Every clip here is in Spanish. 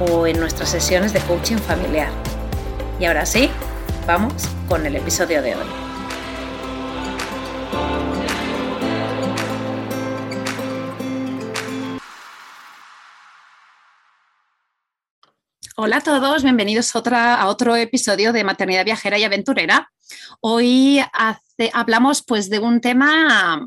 o en nuestras sesiones de coaching familiar. Y ahora sí, vamos con el episodio de hoy. Hola a todos, bienvenidos a otro episodio de Maternidad Viajera y Aventurera. Hoy hablamos pues, de un tema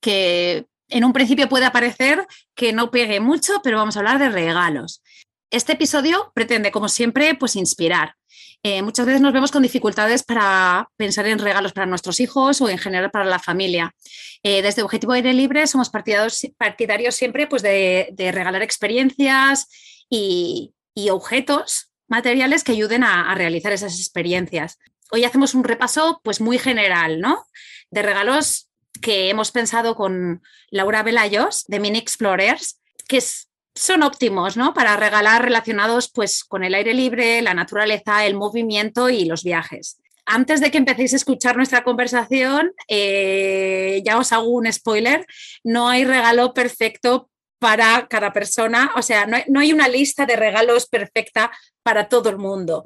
que en un principio puede parecer que no pegue mucho, pero vamos a hablar de regalos. Este episodio pretende, como siempre, pues inspirar. Eh, muchas veces nos vemos con dificultades para pensar en regalos para nuestros hijos o en general para la familia. Eh, desde Objetivo Aire Libre somos partidarios, siempre pues, de, regalar experiencias y, objetos materiales que ayuden a, realizar esas experiencias. Hoy hacemos un repaso pues, muy general ¿no? de regalos que hemos pensado con Laura Velayos de Mini Explorers, que es, son óptimos, ¿no? Para regalar relacionados pues con el aire libre, la naturaleza, el movimiento y los viajes. Antes de que empecéis a escuchar nuestra conversación, eh, ya os hago un spoiler, no hay regalo perfecto para cada persona, o sea, no hay, una lista de regalos perfecta para todo el mundo.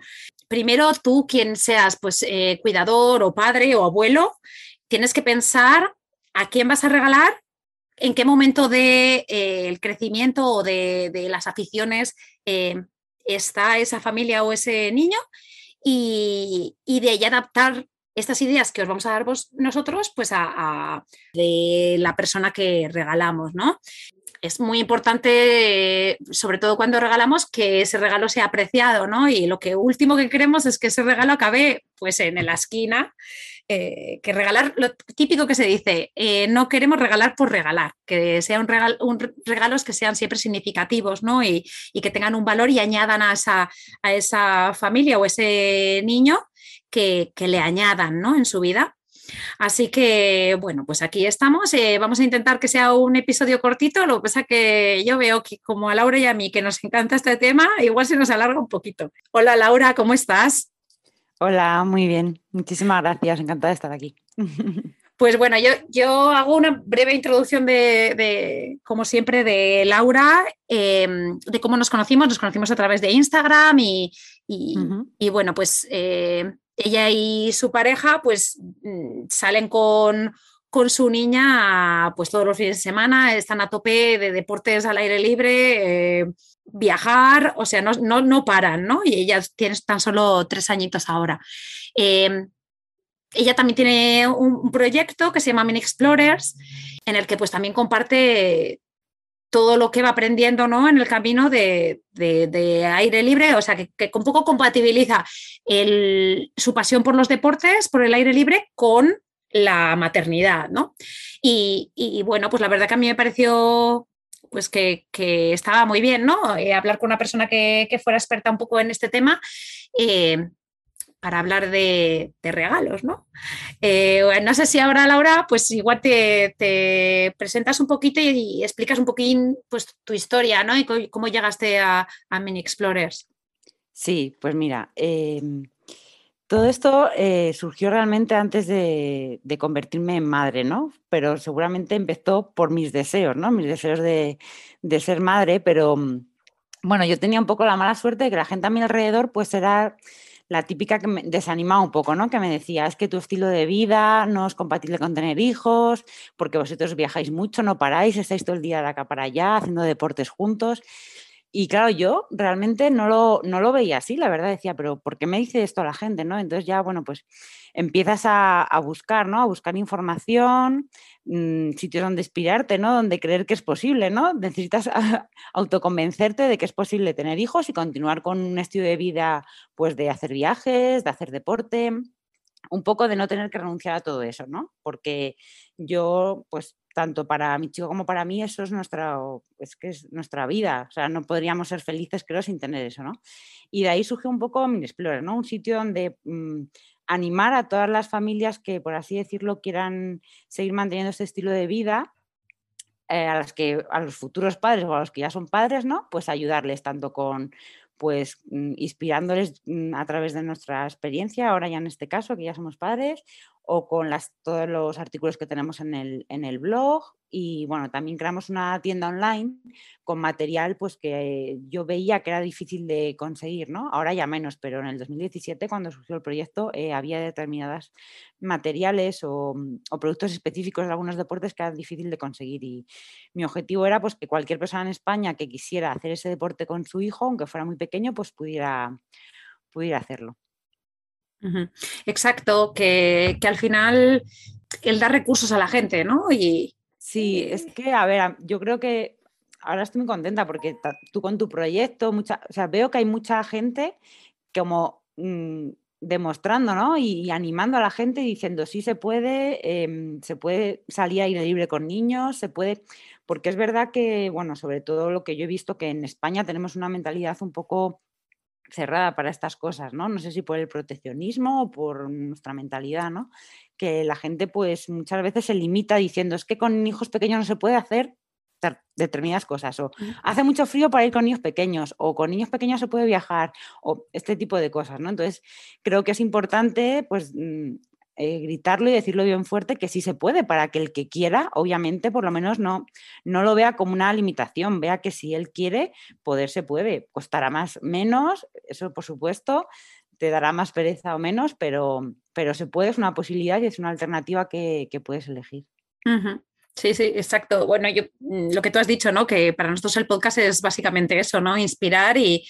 Primero, tú, quien seas pues, eh, cuidador o padre o abuelo, tienes que pensar a quién vas a regalar en qué momento del de, eh, crecimiento o de, las aficiones eh, está esa familia o ese niño y, de ahí adaptar estas ideas que os vamos a dar nosotros pues a, de la persona que regalamos, ¿no? Es muy importante, sobre todo cuando regalamos, que ese regalo sea apreciado, ¿no? Y lo que último que queremos es que ese regalo acabe pues en la esquina eh, que regalar, lo típico que se dice, eh, no queremos regalar por regalar, que sean un regalos que sean siempre significativos ¿no? y, que tengan un valor y añadan a esa, a esa familia o ese niño que, le añadan ¿no? en su vida. Así que, bueno, pues aquí estamos. Eh, vamos a intentar que sea un episodio cortito. Lo que pasa que yo veo que como a Laura y a mí que nos encanta este tema, igual se nos alarga un poquito. Hola Laura, ¿cómo estás? Hola, muy bien. Muchísimas gracias. Encantada de estar aquí. Pues bueno, yo, yo hago una breve introducción de, como siempre, de Laura, em, de cómo nos conocimos. Nos conocimos a través de Instagram y, bueno, pues eh, ella y su pareja pues mm, salen con, con su niña pues todos los fines de semana, están a tope de deportes al aire libre. Eh, viajar, o sea, no, no, paran, ¿no? Y ella tiene tan solo tres añitos ahora. Em, ella también tiene un, proyecto que se llama Mini Explorers, en el que pues también comparte todo lo que va aprendiendo ¿no? en el camino de, aire libre, o sea, que, que un poco compatibiliza su pasión por los deportes, por el aire libre, con la maternidad, ¿no? Y, y, bueno, pues la verdad que a mí me pareció pues que, estaba muy bien, ¿no? Eh, hablar con una persona que, fuera experta un poco en este tema. Eh, para hablar de, regalos, ¿no? Eh, no sé si ahora, Laura, pues igual te, presentas un poquito y, explicas un poquín pues, tu historia, ¿no? Y cómo llegaste a, Mini Explorers. Sí, pues mira, em, todo esto eh, surgió realmente antes de, convertirme en madre, ¿no? Pero seguramente empezó por mis deseos, ¿no? Mis deseos de, ser madre, pero mm, bueno, yo tenía un poco la mala suerte de que la gente a mi alrededor pues era la típica que me desanimaba un poco, ¿no? Que me decía, es que tu estilo de vida no es compatible con tener hijos, porque vosotros viajáis mucho, no paráis, estáis todo el día de acá para allá haciendo deportes juntos. Y claro, yo realmente no lo, no lo veía así, la verdad decía, pero ¿por qué me dice esto la gente? ¿no? Entonces ya, bueno, pues empiezas a, buscar, ¿no? A buscar información, mm, sitios donde inspirarte, ¿no? Donde creer que es posible, ¿no? Necesitas autoconvencerte de que es posible tener hijos y continuar con un estilo de vida, pues de hacer viajes, de hacer deporte, un poco de no tener que renunciar a todo eso, ¿no? Porque yo, pues tanto para mi chico como para mí, eso es nuestra, es que es nuestra vida. O sea, no podríamos ser felices, creo, sin tener eso, ¿no? Y de ahí surge un poco mi Explorer, ¿no? Un sitio donde mm, animar a todas las familias que, por así decirlo, quieran seguir manteniendo este estilo de vida, eh, a las que, a los futuros padres o a los que ya son padres, ¿no? Pues ayudarles tanto con pues mm, inspirándoles mm, a través de nuestra experiencia, ahora ya en este caso, que ya somos padres, o con las, todos los artículos que tenemos en el, en el blog. Y bueno, también creamos una tienda online con material pues que yo veía que era difícil de conseguir, ¿no? Ahora ya menos, pero en el 2017 cuando surgió el proyecto eh, había determinados materiales o, o, productos específicos de algunos deportes que eran difícil de conseguir. Y mi objetivo era pues que cualquier persona en España que quisiera hacer ese deporte con su hijo, aunque fuera muy pequeño, pues pudiera, pudiera hacerlo. Exacto, que, al final él da recursos a la gente, ¿no? Y, sí, es que, a ver, yo creo que ahora estoy muy contenta porque tú con tu proyecto, mucha, o sea, veo que hay mucha gente como mm, demostrando, ¿no? Y, animando a la gente diciendo, sí se puede, em, se puede salir a ir libre con niños, se puede, porque es verdad que, bueno, sobre todo lo que yo he visto que en España tenemos una mentalidad un poco cerrada para estas cosas, ¿no? No sé si por el proteccionismo o por nuestra mentalidad, ¿no? Que la gente pues muchas veces se limita diciendo es que con hijos pequeños no se puede hacer determinadas cosas o hace mucho frío para ir con niños pequeños o con niños pequeños se puede viajar o este tipo de cosas, ¿no? Entonces creo que es importante pues mm, eh, gritarlo y decirlo bien fuerte que sí se puede, para que el que quiera, obviamente, por lo menos no, no lo vea como una limitación, vea que si él quiere, poder se puede. Costará más, menos, eso por supuesto, te dará más pereza o menos, pero, pero se puede, es una posibilidad y es una alternativa que, puedes elegir. Sí, sí, exacto. Bueno, yo, mm, lo que tú has dicho, ¿no? Que para nosotros el podcast es básicamente eso, ¿no? Inspirar y,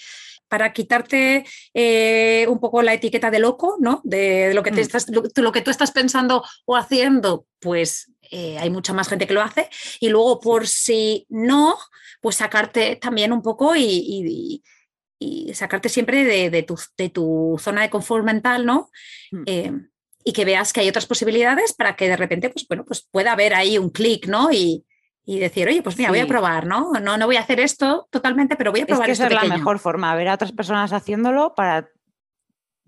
para quitarte eh, un poco la etiqueta de loco, ¿no? De, lo, que te mm. estás, lo, que tú estás pensando o haciendo, pues eh, hay mucha más gente que lo hace. Y luego, por si no, pues sacarte también un poco y, sacarte siempre de, tu, de, tu, zona de confort mental, ¿no? Mm. Eh, y que veas que hay otras posibilidades para que de repente, pues bueno, pues pueda haber ahí un clic, ¿no? Y, y decir, oye, pues mira, voy a probar, ¿no? ¿no? No voy a hacer esto totalmente, pero voy a probar es que Esa es la mejor forma, ver a otras personas haciéndolo para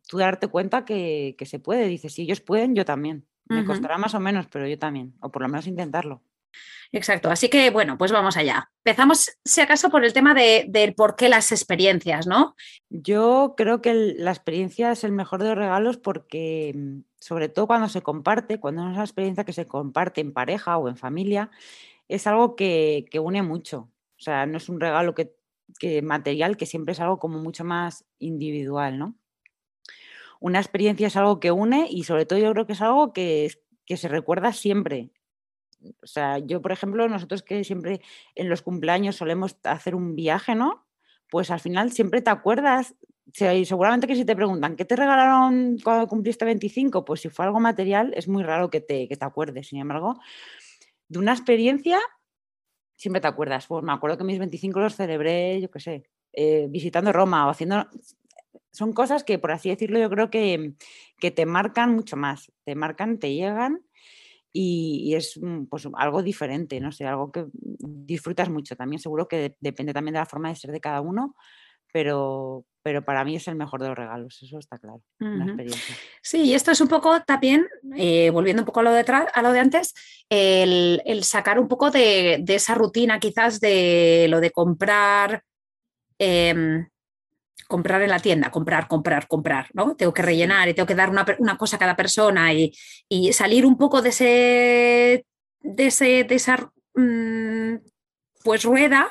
tú darte cuenta que, se puede. Dices, si ellos pueden, yo también. Me costará más o menos, pero yo también. O por lo menos intentarlo. Exacto. Así que, bueno, pues vamos allá. Empezamos, si acaso, por el tema de, del por qué las experiencias, ¿no? Yo creo que la experiencia es el mejor de los regalos porque, mm, sobre todo cuando se comparte, cuando es una experiencia que se comparte en pareja o en familia, es algo que, une mucho. O sea, no es un regalo que, material, que siempre es algo como mucho más individual, ¿no? Una experiencia es algo que une y sobre todo yo creo que es algo que, que se recuerda siempre. O sea, yo, por ejemplo, nosotros que siempre en los cumpleaños solemos hacer un viaje, ¿no? Pues al final siempre te acuerdas, y seguramente que si te preguntan, ¿qué te regalaron cuando cumpliste 25? Pues si fue algo material, es muy raro que te, que te acuerdes. Sin embargo, de una experiencia, siempre te acuerdas. Pues me acuerdo que mis 25 los celebré, yo qué sé, eh, visitando Roma o haciendo... Son cosas que, por así decirlo, yo creo que, que te marcan mucho más. Te marcan, te llegan y, es mm, pues, algo diferente, no sé, algo que disfrutas mucho. También seguro que depende también de la forma de ser de cada uno, pero, pero para mí es el mejor de los regalos, eso está claro, experiencia. Sí, y esto es un poco también, eh, volviendo un poco a lo de, a lo de antes, el, sacar un poco de, esa rutina quizás de lo de comprar, em, comprar en la tienda, comprar, comprar, comprar, ¿no? Tengo que rellenar y tengo que dar una, cosa a cada persona y, salir un poco de ese, de, ese, de esa mm, pues rueda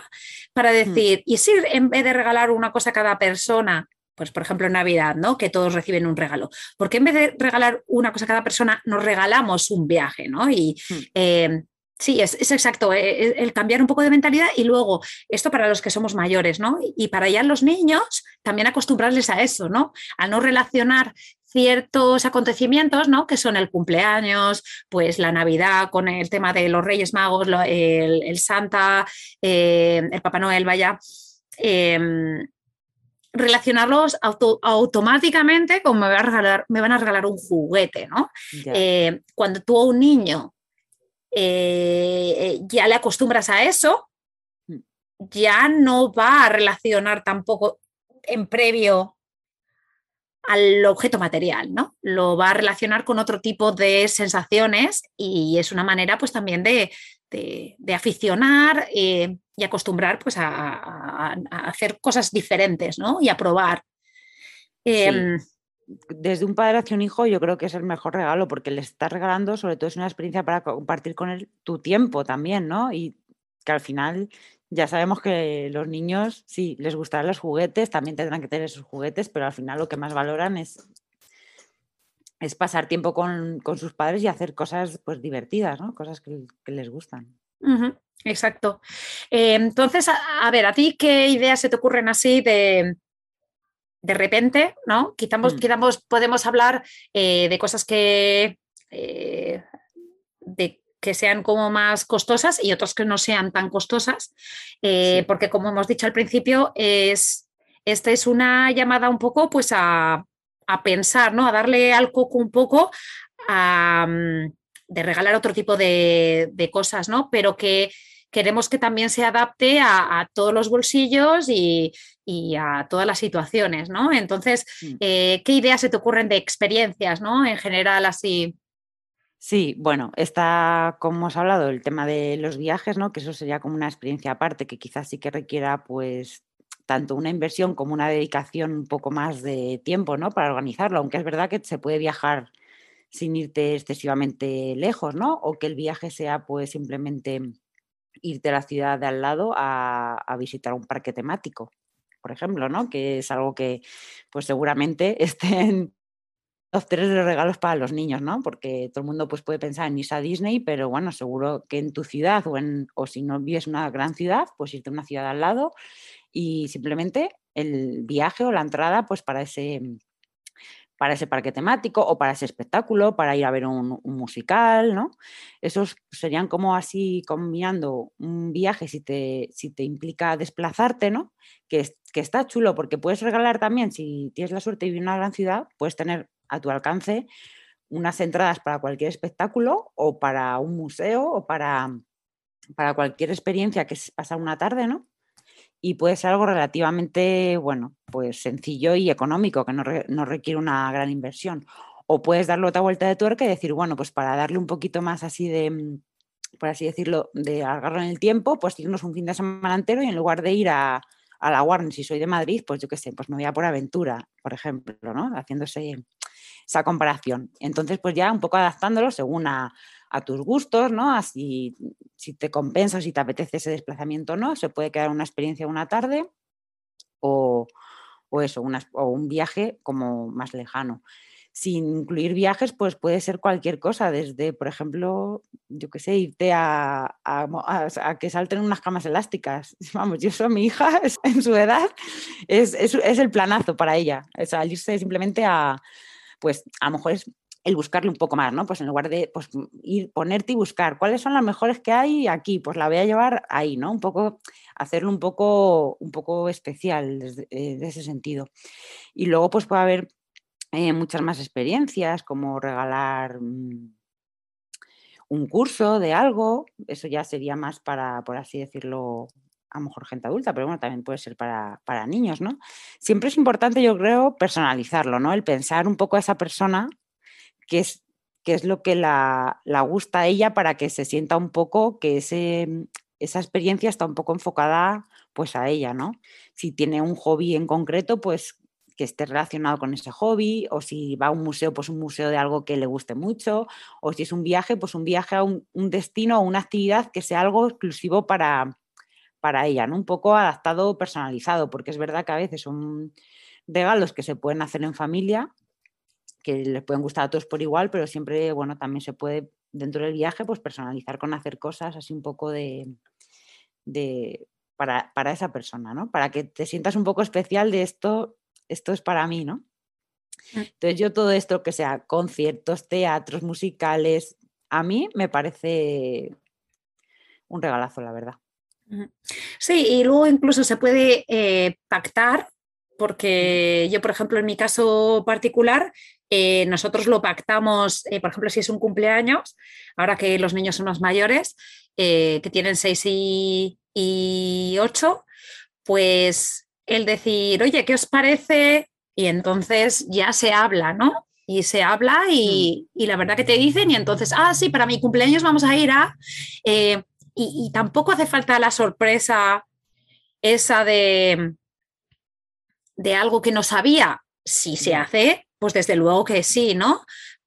para mm. decir, y si en vez de regalar una cosa a cada persona, pues por ejemplo en Navidad, ¿no? Que todos reciben un regalo. porque en vez de regalar una cosa a cada persona, nos regalamos un viaje, ¿no? Y mm. eh, Sí, es, exacto, eh, eh, el, cambiar un poco de mentalidad y luego esto para los que somos mayores, ¿no? Y para ya los niños también acostumbrarles a eso, ¿no? A no relacionar ciertos acontecimientos, ¿no? Que son el cumpleaños, pues la Navidad con el tema de los Reyes Magos, el, Santa, eh, el Papá Noel, vaya. Em, relacionarlos automáticamente con me, me, van a regalar un juguete, ¿no? cuando tú a un niño eh, ya le acostumbras a eso, ya no va a relacionar tampoco en previo al objeto material, ¿no? Lo va a relacionar con otro tipo de sensaciones y es una manera pues también de, aficionar eh, y acostumbrar pues a, hacer cosas diferentes, ¿no? Y a probar. Em, desde un padre hacia un hijo yo creo que es el mejor regalo porque le estás regalando, sobre todo es una experiencia para compartir con él tu tiempo también, ¿no? Y que al final ya sabemos que los niños, sí, les gustarán los juguetes, también tendrán que tener sus juguetes, pero al final lo que más valoran es, es pasar tiempo con, sus padres y hacer cosas pues divertidas, ¿no? Cosas que, les gustan. exacto. Eh, entonces, a, ver, ¿a ti qué ideas se te ocurren así de, de repente, ¿no? Quizás, mm. podemos hablar eh, de cosas que, eh, que sean como más costosas y otras que no sean tan costosas, eh, porque como hemos dicho al principio, es, esta es una llamada un poco pues a, pensar, ¿no? A darle al coco un poco mm, de regalar otro tipo de, de cosas, ¿no? Pero que queremos que también se adapte a, todos los bolsillos y, a todas las situaciones, ¿no? Entonces, mm. eh, ¿qué ideas se te ocurren de experiencias, ¿no? En general, así. Sí, bueno, está, como hemos hablado, el tema de los viajes, ¿no? Que eso sería como una experiencia aparte que quizás sí que requiera, pues, tanto una inversión como una dedicación un poco más de tiempo, ¿no? Para organizarlo, aunque es verdad que se puede viajar sin irte excesivamente lejos, ¿no? O que el viaje sea, pues, simplemente irte a la ciudad de al lado a, visitar un parque temático, por ejemplo, ¿no? Que es algo que pues seguramente estén los regalos para los niños, ¿no? Porque todo el mundo pues, puede pensar en irse a Disney, pero bueno, seguro que en tu ciudad o, en, o si no vives en una gran ciudad, pues irte a una ciudad al lado y simplemente el viaje o la entrada pues para ese, para ese parque temático o para ese espectáculo, para ir a ver un, musical, ¿no? Esos serían como así combinando un viaje si te, si te implica desplazarte, ¿no? Que, que está chulo porque puedes regalar también, si tienes la suerte de vivir en una gran ciudad, puedes tener a tu alcance unas entradas para cualquier espectáculo o para un museo o para, para cualquier experiencia que es pasar una tarde, ¿no? y puede ser algo relativamente, bueno, pues sencillo y económico, que no, requiere una gran inversión. O puedes darle otra vuelta de tuerca y decir, bueno, pues para darle un poquito más así de, por así decirlo, de agarrar en el tiempo, pues irnos un fin de semana entero y en lugar de ir a, a la Warner, si soy de Madrid, pues yo qué sé, pues me voy a por aventura, por ejemplo, ¿no? Haciéndose esa comparación. Entonces, pues ya un poco adaptándolo según a, tus gustos, ¿no? Así, si te compensa, si te apetece ese desplazamiento o no, se puede quedar una experiencia una tarde o, eso, o un viaje como más lejano. Sin incluir viajes, pues puede ser cualquier cosa, desde, por ejemplo, yo qué sé, irte a, que salten unas camas elásticas. Vamos, yo soy mi hija en su edad, es, el planazo para ella, es salirse simplemente a, pues a lo mejor es el buscarle un poco más, ¿no? Pues en lugar de pues, ir, ponerte y buscar cuáles son las mejores que hay aquí, pues la voy a llevar ahí, ¿no? Un poco, hacerlo un poco, un poco especial desde, eh, ese sentido. Y luego pues puede haber eh, muchas más experiencias, como regalar mm, un curso de algo, eso ya sería más para, por así decirlo, a lo mejor gente adulta, pero bueno, también puede ser para, para, niños, ¿no? Siempre es importante, yo creo, personalizarlo, ¿no? El pensar un poco a esa persona qué es, es lo que la, gusta a ella para que se sienta un poco que ese, esa experiencia está un poco enfocada pues a ella, ¿no? Si tiene un hobby en concreto, pues que esté relacionado con ese hobby, o si va a un museo, pues un museo de algo que le guste mucho, o si es un viaje, pues un viaje a un, destino o una actividad que sea algo exclusivo para, para ella, ¿no? Un poco adaptado, personalizado, porque es verdad que a veces son regalos que se pueden hacer en familia, que les pueden gustar a todos por igual, pero siempre, bueno, también se puede dentro del viaje, pues personalizar con hacer cosas así un poco de, de para, para, esa persona, ¿no? Para que te sientas un poco especial de esto, esto es para mí, ¿no? Mm. Entonces yo todo esto que sea conciertos, teatros, musicales, a mí me parece un regalazo, la verdad. Sí, y luego incluso se puede eh, pactar, porque yo, por ejemplo, en mi caso particular, eh, nosotros lo pactamos, eh, por ejemplo, si es un cumpleaños, ahora que los niños son más mayores, que tienen 6 y, y 8, pues el decir, oye, ¿qué os parece? Y entonces ya se habla, ¿no? Y se habla y, mm. y la verdad que te dicen y entonces, ah, sí, para mi cumpleaños vamos a ir a... Eh, y, tampoco hace falta la sorpresa esa de, de algo que no sabía. Si se hace, pues desde luego que sí, ¿no?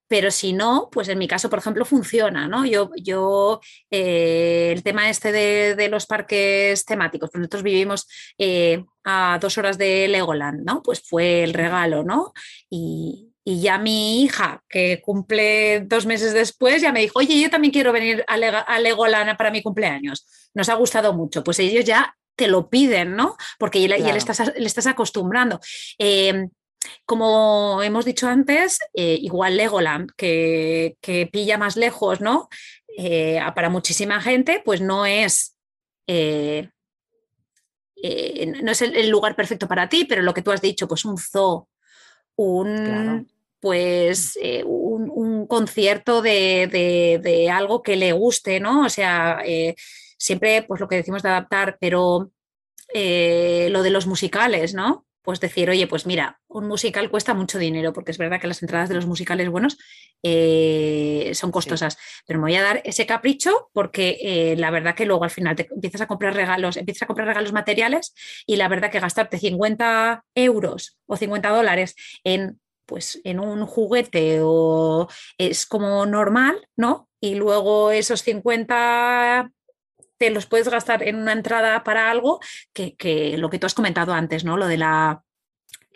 pero si no, pues en mi caso, por ejemplo, funciona, ¿no? Yo, yo eh, el tema este de, los parques temáticos, pues nosotros vivimos eh, a dos horas de Legoland, ¿no? Pues fue el regalo, ¿no? Y, ya mi hija, que cumple dos meses después, ya me dijo, oye, yo también quiero venir a, Legoland para mi cumpleaños. Nos ha gustado mucho. Pues ellos ya te lo piden, ¿no? Porque ya, le, estás, le estás acostumbrando. Eh, como hemos dicho antes, eh, igual Legoland, que, pilla más lejos, ¿no? Eh, para muchísima gente, pues no es, eh, no es el, lugar perfecto para ti, pero lo que tú has dicho, pues un zoo, un, pues, un, concierto de, de, algo que le guste, ¿no? O sea, siempre, pues lo que decimos de adaptar, pero lo de los musicales, ¿no? pues decir, oye, pues mira, un musical cuesta mucho dinero, porque es verdad que las entradas de los musicales buenos eh, son costosas, pero me voy a dar ese capricho porque eh, la verdad que luego al final te empiezas a comprar regalos, empiezas a comprar regalos materiales y la verdad que gastarte 50 euros o 50 dólares en pues en un juguete o es como normal, ¿no? Y luego esos 50 te los puedes gastar en una entrada para algo que, lo que tú has comentado antes, ¿no? Lo de la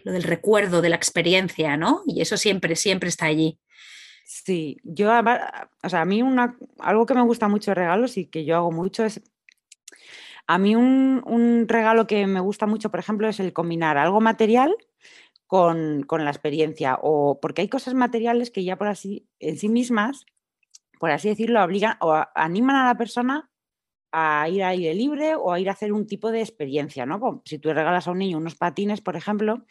lo del recuerdo, de la experiencia, ¿no? Y eso siempre, siempre está allí. Sí, yo, o sea, a mí una, algo que me gusta mucho de regalos y que yo hago mucho es, a mí un, un regalo que me gusta mucho, por ejemplo, es el combinar algo material con, con, la experiencia, o porque hay cosas materiales que ya por así, en sí mismas, por así decirlo, obligan o animan a la persona a ir a aire libre o a ir a hacer un tipo de experiencia, ¿no? Si tú regalas a un niño unos patines, por ejemplo,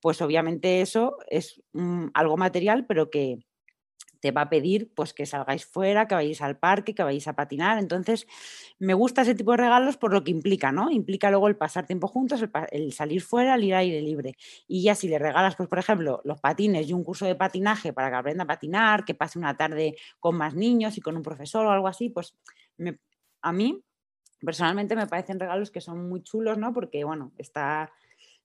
pues obviamente eso es mm, algo material, pero que te va a pedir pues que salgáis fuera, que vayáis al parque, que vayáis a patinar. Entonces, me gusta ese tipo de regalos por lo que implica, ¿no? Implica luego el pasar tiempo juntos, el, salir fuera, el ir a aire libre. Y ya si le regalas, pues por ejemplo, los patines y un curso de patinaje para que aprenda a patinar, que pase una tarde con más niños y con un profesor o algo así, pues a mí personalmente me parecen regalos que son muy chulos, ¿no? Porque, bueno, está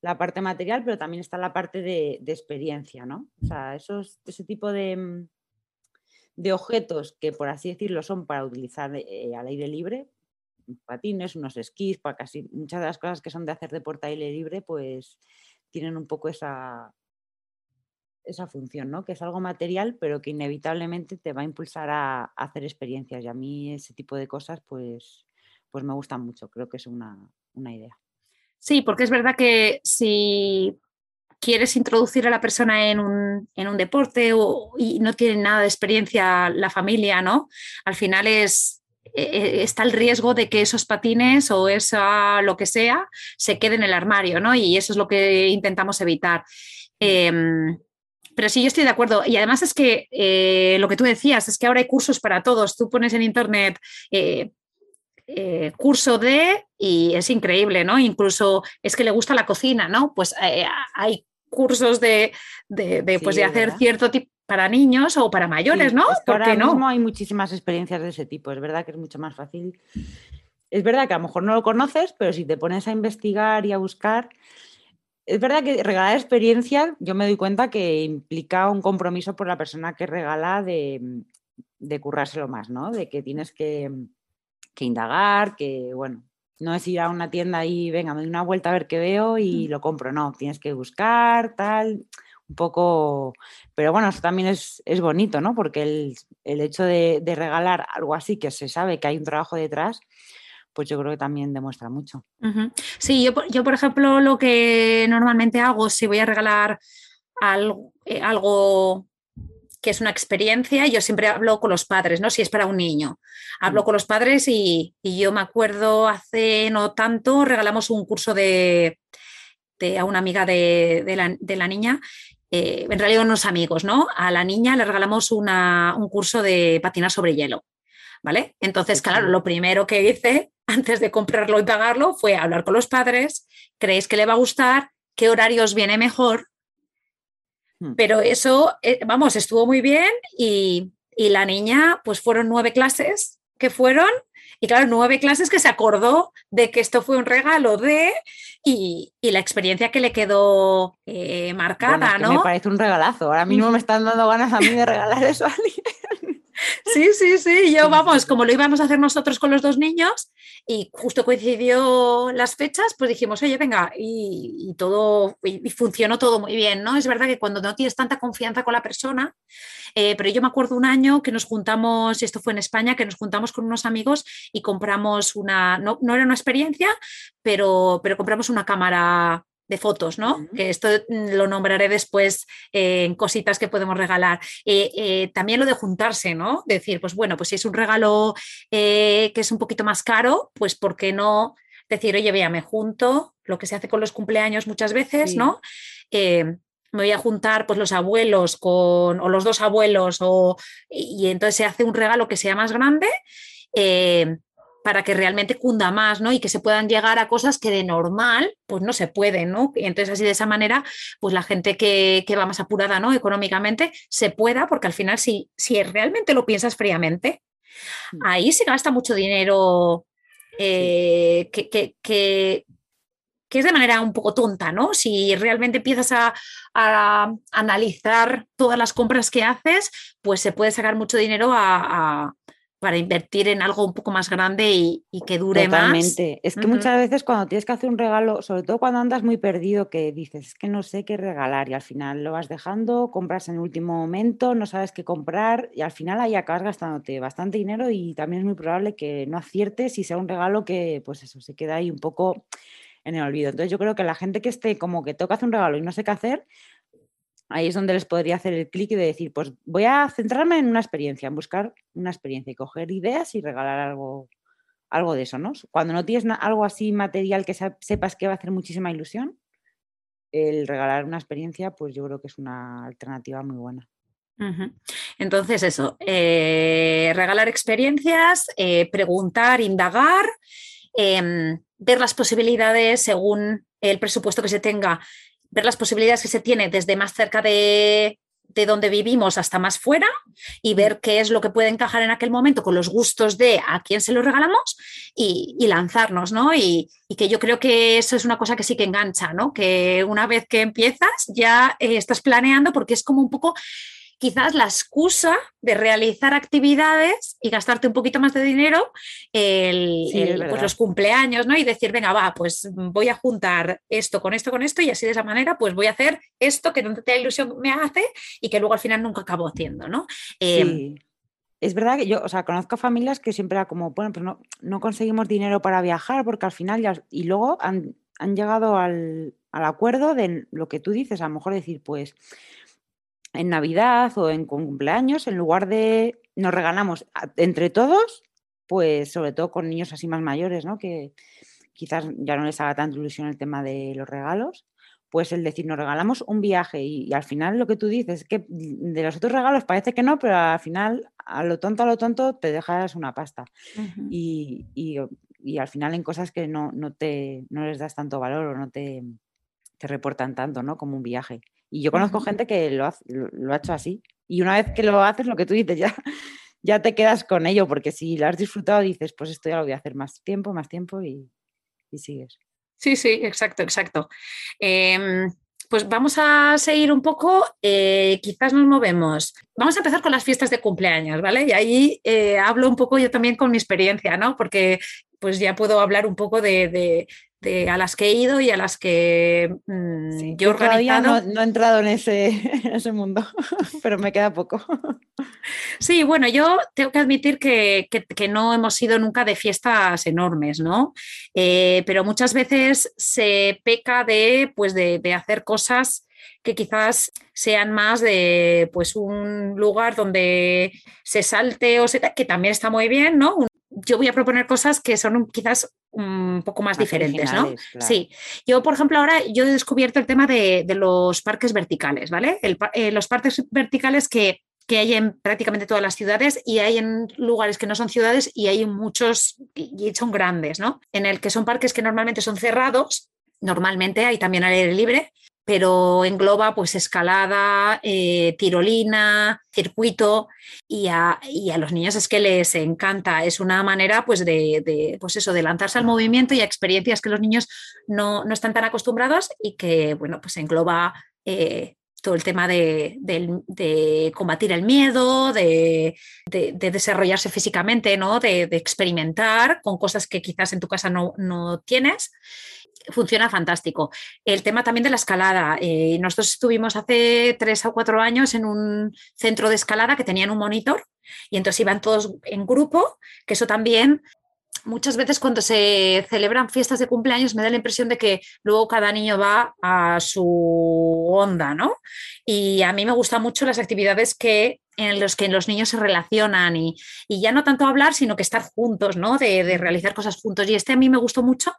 la parte material, pero también está la parte de, experiencia, ¿no? O sea, esos, ese tipo de, mm, de, objetos que, por así decirlo, son para utilizar eh, al aire libre, patines, unos esquís, para casi muchas de las cosas que son de hacer deporte al aire libre, pues tienen un poco esa, esa función, ¿no? Que es algo material, pero que inevitablemente te va a impulsar a, hacer experiencias. Y a mí ese tipo de cosas, pues, pues me gustan mucho. Creo que es una, idea. Sí, porque es verdad que si quieres introducir a la persona en un, en un deporte o, y no tiene nada de experiencia la familia, ¿no? Al final es, e, e, está el riesgo de que esos patines o esa lo que sea se quede en el armario, ¿no? Y eso es lo que intentamos evitar. Eh, pero sí, yo estoy de acuerdo. Y además es que eh, lo que tú decías, es que ahora hay cursos para todos. Tú pones en internet eh, eh, curso de y es increíble, ¿no? Incluso es que le gusta la cocina, ¿no? Pues hay cursos de, de, pues de hacer cierto tipo para niños o para mayores, ¿no? ahora mismo hay muchísimas experiencias de ese tipo. Es verdad que es mucho más fácil. Es verdad que a lo mejor no lo conoces, pero si te pones a investigar y a buscar, es verdad que regalar experiencia, yo me doy cuenta que implica un compromiso por la persona que regala de, de currárselo más, ¿no? De que tienes que, indagar, que, bueno, no es ir a una tienda y venga, me doy una vuelta a ver qué veo y mm. lo compro, no, tienes que buscar, tal, un poco, pero bueno, eso también es, bonito, ¿no? Porque el, hecho de, regalar algo así, que se sabe que hay un trabajo detrás, pues yo creo que también demuestra mucho. Sí, yo, yo, por ejemplo lo que normalmente hago si voy a regalar algo, eh, algo que es una experiencia, yo siempre hablo con los padres, ¿no? Si es para un niño. Hablo mm. con los padres y, yo me acuerdo hace no tanto, regalamos un curso de, a una amiga de, la, niña, eh, en realidad unos amigos, ¿no? A la niña le regalamos un curso de patinar sobre hielo, ¿vale? Entonces, claro, lo primero que hice antes de comprarlo y pagarlo fue hablar con los padres, ¿creéis que le va a gustar? ¿Qué horarios viene mejor? Hmm. Pero eso, eh, vamos, estuvo muy bien y, la niña, pues fueron nueve clases que fueron y claro, nueve clases que se acordó de que esto fue un regalo de y, la experiencia que le quedó eh, marcada, ¿no? Me parece un regalazo. Ahora mismo me están dando ganas a mí de regalar eso a alguien. Sí, sí, sí. Yo, vamos, como lo íbamos a hacer nosotros con los dos niños y justo coincidió las fechas, pues dijimos, oye, venga, y, todo, y, funcionó todo muy bien, ¿no? Es verdad que cuando no tienes tanta confianza con la persona, eh, pero yo me acuerdo un año que nos juntamos, y esto fue en España, que nos juntamos con unos amigos y compramos una, no, no era una experiencia, pero, pero compramos una cámara de fotos, ¿no? Que esto mm, lo nombraré después en cositas que podemos regalar. Eh, eh, también lo de juntarse, ¿no? Decir, pues bueno, pues si es un regalo eh, que es un poquito más caro, pues ¿por qué no decir, oye, vea, me junto, lo que se hace con los cumpleaños muchas veces, ¿no? me voy a juntar pues los abuelos con, o los dos abuelos, o, y, entonces se hace un regalo que sea más grande para que realmente cunda más, ¿no? Y que se puedan llegar a cosas que de normal, pues no se pueden, ¿no? Y entonces así de esa manera, pues la gente que, va más apurada, ¿no? Económicamente, se pueda, porque al final si, si realmente lo piensas fríamente, mm. ahí se gasta mucho dinero eh, que, que, es de manera un poco tonta, ¿no? Si realmente empiezas a, analizar todas las compras que haces, pues se puede sacar mucho dinero a, para invertir en algo un poco más grande y, que dure Totalmente. más. Es que muchas veces cuando tienes que hacer un regalo, sobre todo cuando andas muy perdido, que dices, es que no sé qué regalar y al final lo vas dejando, compras en el último momento, no sabes qué comprar y al final ahí acabas gastándote bastante dinero y también es muy probable que no aciertes y sea un regalo que pues eso, se queda ahí un poco en el olvido. Entonces yo creo que la gente que esté como que toca hacer un regalo y no sé qué hacer, ahí es donde les podría hacer el clic y de decir, pues voy a centrarme en una experiencia, en buscar una experiencia y coger ideas y regalar algo, algo de eso, ¿no? Cuando no tienes algo así material que sepas que va a hacer muchísima ilusión, el regalar una experiencia, pues yo creo que es una alternativa muy buena. Entonces, eso, eh, regalar experiencias, eh, preguntar, indagar, em, ver las posibilidades según el presupuesto que se tenga ver las posibilidades que se tiene desde más cerca de, donde vivimos hasta más fuera y ver qué es lo que puede encajar en aquel momento con los gustos de a quién se lo regalamos y, lanzarnos, ¿no? Y, y, que yo creo que eso es una cosa que sí que engancha, ¿no? Que una vez que empiezas ya eh, estás planeando porque es como un poco quizás la excusa de realizar actividades y gastarte un poquito más de dinero el, pues los cumpleaños, ¿no? Y decir, venga, va, pues voy a juntar esto con esto, con esto, y así de esa manera, pues voy a hacer esto que tanta ilusión me hace y que luego al final nunca acabo haciendo, ¿no? Em, es verdad que yo, o sea, conozco familias que siempre era como, bueno, pues no, no conseguimos dinero para viajar porque al final ya, y luego han, han llegado al, al, acuerdo de lo que tú dices, a lo mejor decir, pues en Navidad o en cumpleaños, en lugar de nos regalamos entre todos, pues sobre todo con niños así más mayores, ¿no? Que quizás ya no les haga tanta ilusión el tema de los regalos, pues el decir, nos regalamos un viaje y, al final lo que tú dices es que de los otros regalos parece que no, pero al final a lo tonto, a lo tonto te dejas una pasta. y, y, al final en cosas que no, no, te, no les das tanto valor o no te, te reportan tanto, ¿no? Como un viaje. Y yo conozco gente que lo ha, lo ha hecho así. Y una vez que lo haces, lo que tú dices, ya, ya te quedas con ello, porque si lo has disfrutado, dices, pues esto ya lo voy a hacer más tiempo, más tiempo y, sigues. Sí, sí, exacto, exacto. Em, pues vamos a seguir un poco, eh, quizás nos movemos. Vamos a empezar con las fiestas de cumpleaños, ¿vale? Y ahí eh, hablo un poco yo también con mi experiencia, ¿no? Porque pues ya puedo hablar un poco de, a las que he ido y a las que mm, yo he organizado. No, no, he entrado en ese, ese mundo, pero me queda poco. Sí, bueno, yo tengo que admitir que, no hemos sido nunca de fiestas enormes, ¿no? Eh, pero muchas veces se peca de, pues de, hacer cosas que quizás sean más de pues un lugar donde se salte o se que también está muy bien, ¿no? Yo voy a proponer cosas que son quizás un poco más, diferentes, ¿no? Sí. Yo, por ejemplo, ahora yo he descubierto el tema de, los parques verticales, ¿vale? Eh, los parques verticales que, hay en prácticamente todas las ciudades y hay en lugares que no son ciudades y hay muchos y son grandes, ¿no? En el que son parques que normalmente son cerrados, normalmente hay también al aire libre, pero engloba pues escalada, eh, tirolina, circuito y a, los niños es que les encanta. Es una manera pues de, pues eso, de lanzarse al movimiento y a experiencias que los niños no, están tan acostumbrados y que bueno, pues engloba eh, todo el tema de, combatir el miedo, de, desarrollarse físicamente, ¿no? de, experimentar con cosas que quizás en tu casa no, no tienes funciona fantástico. El tema también de la escalada. Eh, nosotros estuvimos hace tres o cuatro años en un centro de escalada que tenían un monitor y entonces iban todos en grupo, que eso también muchas veces cuando se celebran fiestas de cumpleaños me da la impresión de que luego cada niño va a su onda, ¿no? Y a mí me gustan mucho las actividades que en los que los niños se relacionan y, ya no tanto hablar, sino que estar juntos, ¿no? De, realizar cosas juntos. Y este a mí me gustó mucho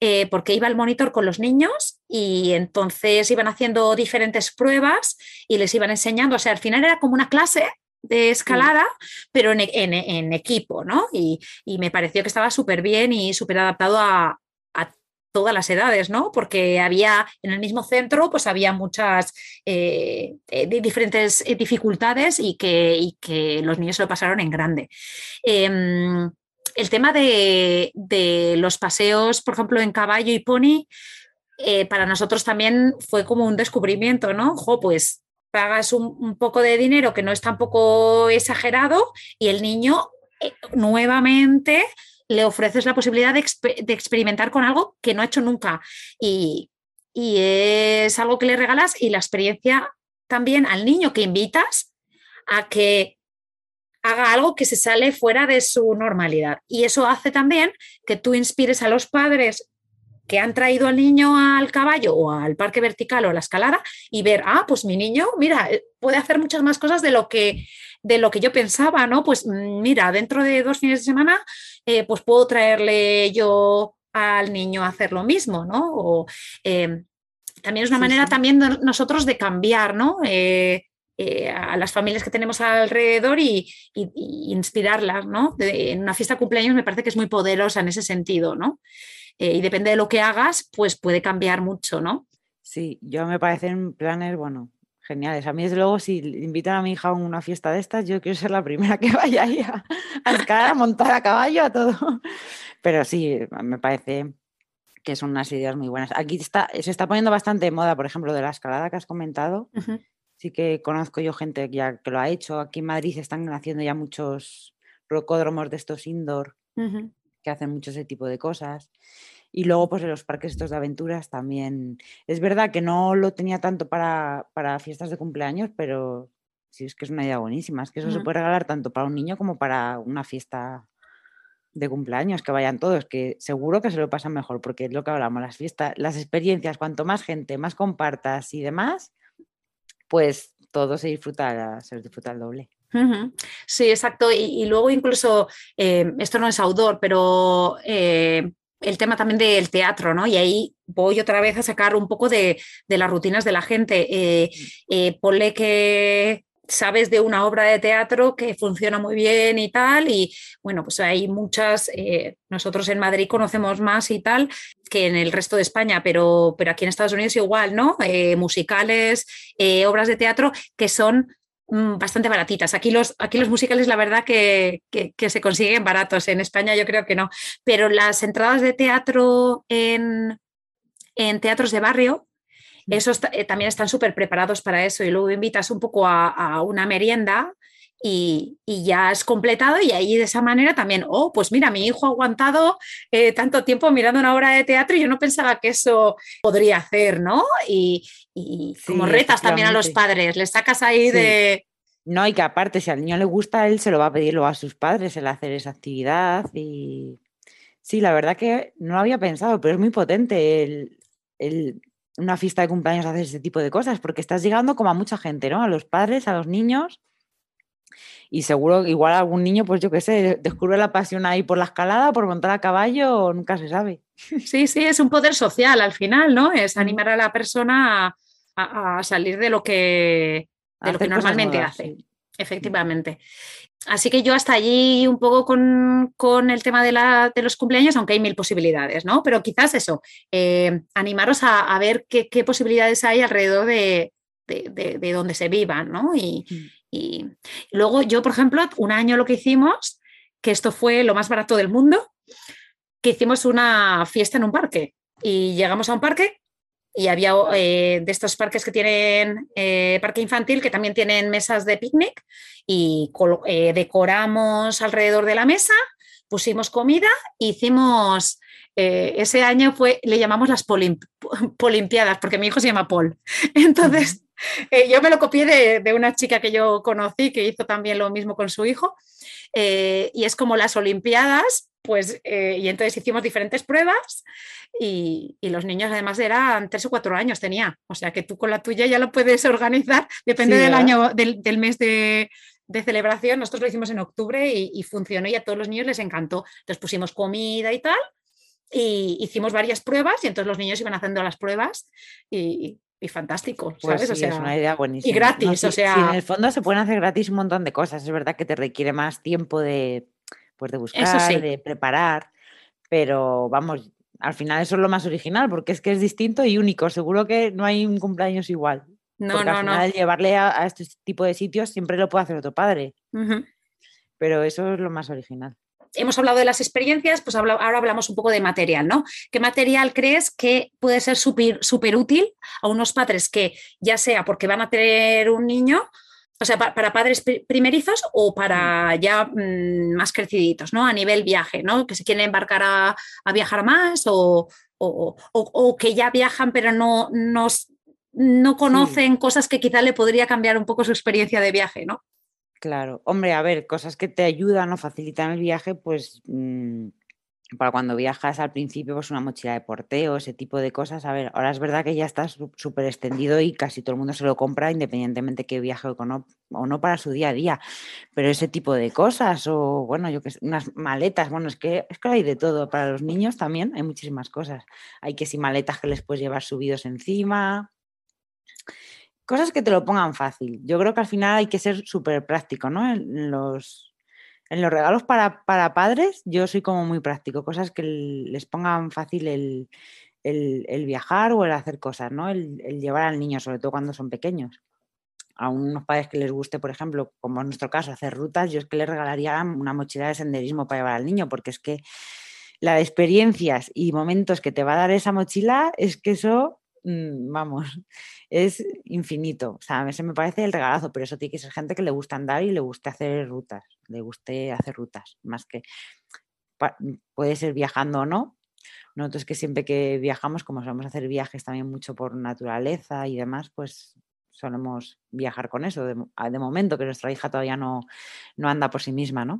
eh, porque iba el monitor con los niños y entonces iban haciendo diferentes pruebas y les iban enseñando. O sea, al final era como una clase de escalada, pero en, equipo, ¿no? Y, me pareció que estaba súper bien y súper adaptado a, todas las edades, ¿no? Porque había en el mismo centro, pues había muchas eh, eh, diferentes eh, dificultades y que, los niños se lo pasaron en grande. Em, el tema de, los paseos, por ejemplo, en caballo y pony, para nosotros también fue como un descubrimiento, ¿no? Jo, pues pagas un, poco de dinero que no es tampoco exagerado y el niño nuevamente le ofreces la posibilidad de, experimentar con algo que no ha hecho nunca y, es algo que le regalas y la experiencia también al niño que invitas a que haga algo que se sale fuera de su normalidad. Y eso hace también que tú inspires a los padres que han traído al niño al caballo o al parque vertical o a la escalada y ver, ah, pues mi niño, mira, eh, puede hacer muchas más cosas de lo que, de lo que yo pensaba, ¿no? Pues mm, mira, dentro de dos fines de semana, eh, pues puedo traerle yo al niño a hacer lo mismo, ¿no? O, em, también es una manera también nosotros de cambiar, ¿no? Eh, a las familias que tenemos alrededor y, inspirarlas, ¿no? en una fiesta de cumpleaños me parece que es muy poderosa en ese sentido, ¿no? Eh, y depende de lo que hagas, pues puede cambiar mucho, ¿no? Sí, yo me parecen planes, bueno, geniales. A mí, desde luego, si invitan a mi hija a una fiesta de estas, yo quiero ser la primera que vaya ahí a, a a montar a caballo, a todo. Pero sí, me parece que son unas ideas muy buenas. Aquí está, se está poniendo bastante de moda, por ejemplo, de la escalada que has comentado. Sí que conozco yo gente ya que lo ha hecho. Aquí en Madrid se están haciendo ya muchos rocódromos de estos indoor que hacen mucho ese tipo de cosas. Y luego, pues en los parques estos de aventuras también. Es verdad que no lo tenía tanto para, para fiestas de cumpleaños, pero sí es que es una idea buenísima. Es que eso se puede regalar tanto para un niño como para una fiesta de cumpleaños, que vayan todos, que seguro que se lo pasan mejor, porque es lo que hablamos, las fiestas, las experiencias, cuanto más gente, más compartas y demás, pues todo se disfruta, se disfruta el doble. Sí, exacto. Y, luego incluso, eh, esto no es outdoor, pero eh, el tema también del teatro, ¿no? Y ahí voy otra vez a sacar un poco de, las rutinas de la gente. Eh, eh, ponle que sabes de una obra de teatro que funciona muy bien y tal, y bueno, pues hay muchas, nosotros en Madrid conocemos más y tal que en el resto de España, pero, pero aquí en Estados Unidos igual, ¿no? musicales, obras de teatro que son Mm, bastante baratitas. Aquí los, aquí los musicales, la verdad que, se consiguen baratos. En España yo creo que no. Pero las entradas de teatro en, en teatros de barrio, mm. esos eh, también están súper preparados para eso. Y luego invitas un poco a, una merienda y, ya has completado y ahí de esa manera también, oh, pues mira, mi hijo ha aguantado eh, tanto tiempo mirando una obra de teatro y yo no pensaba que eso podría hacer, ¿no? Y, como retas también a los padres, les sacas ahí de... No, y que aparte, si al niño le gusta, él se lo va a pedir luego a sus padres el hacer esa actividad y... Sí, la verdad que no lo había pensado, pero es muy potente el, una fiesta de cumpleaños hacer ese tipo de cosas, porque estás llegando como a mucha gente, ¿no? A los padres, a los niños y seguro igual algún niño, pues yo qué sé, descubre la pasión ahí por la escalada, por montar a caballo, nunca se sabe. Sí, sí, es un poder social al final, ¿no? Es animar a la persona a, salir de lo que, lo que normalmente hace. Efectivamente. Así que yo hasta allí un poco con, el tema de, la, de, los cumpleaños, aunque hay mil posibilidades, ¿no? Pero quizás eso, eh, animaros a, ver qué, posibilidades hay alrededor de, de, donde se vivan, ¿no? Y, mm. Y luego yo, por ejemplo, un año lo que hicimos, que esto fue lo más barato del mundo, que hicimos una fiesta en un parque. Y llegamos a un parque y había eh, de estos parques que tienen eh, parque infantil, que también tienen mesas de picnic y eh, decoramos alrededor de la mesa, pusimos comida, hicimos ese año fue, le llamamos las polimpiadas, porque mi hijo se llama Paul. Entonces, eh, yo me lo copié de, una chica que yo conocí que hizo también lo mismo con su hijo. Eh, y es como las Olimpiadas, pues, eh, y entonces hicimos diferentes pruebas y, los niños además eran tres o cuatro años tenía. O sea que tú con la tuya ya lo puedes organizar, depende del año, del, mes de, celebración. Nosotros lo hicimos en octubre y, y, funcionó y a todos los niños les encantó. Entonces pusimos comida y tal. Y hicimos varias pruebas y entonces los niños iban haciendo las pruebas y, y fantástico, pues ¿sabes? es una idea buenísima. Y gratis, o sea. en el fondo se pueden hacer gratis un montón de cosas. Es verdad que te requiere más tiempo de, pues, de buscar, de preparar, pero vamos, al final eso es lo más original, porque es que es distinto y único. Seguro que no hay un cumpleaños igual. No, no, al final, no. Llevarle a, este tipo de sitios siempre lo puede hacer otro padre. Pero eso es lo más original hemos hablado de las experiencias, pues ahora hablamos un poco de material, ¿no? ¿Qué material crees que puede ser súper útil a unos padres que ya sea porque van a tener un niño, o sea, para, padres primerizos o para mm. ya mm, más creciditos, ¿no? A nivel viaje, ¿no? Que se quieren embarcar a, viajar más o, que ya viajan pero no, no, conocen cosas que quizá le podría cambiar un poco su experiencia de viaje, ¿no? Claro, hombre, a ver, cosas que te ayudan o facilitan el viaje, pues mm, para cuando viajas al principio, pues una mochila de porteo, ese tipo de cosas. A ver, ahora es verdad que ya está súper extendido y casi todo el mundo se lo compra, independientemente que viaje o no, o no para su día a día. Pero ese tipo de cosas, o bueno, yo que sé, unas maletas, bueno, es que, es que hay de todo. Para los niños también hay muchísimas cosas. Hay que si maletas que les puedes llevar subidos encima cosas que te lo pongan fácil. Yo creo que al final hay que ser súper práctico, ¿no? En los, en los regalos para, padres, yo soy como muy práctico, cosas que les pongan fácil el, viajar o el hacer cosas, ¿no? El, llevar al niño, sobre todo cuando son pequeños. A unos padres que les guste, por ejemplo, como en nuestro caso, hacer rutas, yo es que les regalaría una mochila de senderismo para llevar al niño, porque es que la de experiencias y momentos que te va a dar esa mochila es que eso vamos, es infinito. O sea, a mí se me parece el regalazo, pero eso tiene que ser gente que le gusta andar y le guste hacer rutas, le guste hacer rutas, más que puede ser viajando o no. Nosotros que siempre que viajamos, como solemos hacer viajes también mucho por naturaleza y demás, pues solemos viajar con eso, de, de momento que nuestra hija todavía no, no anda por sí misma, ¿no?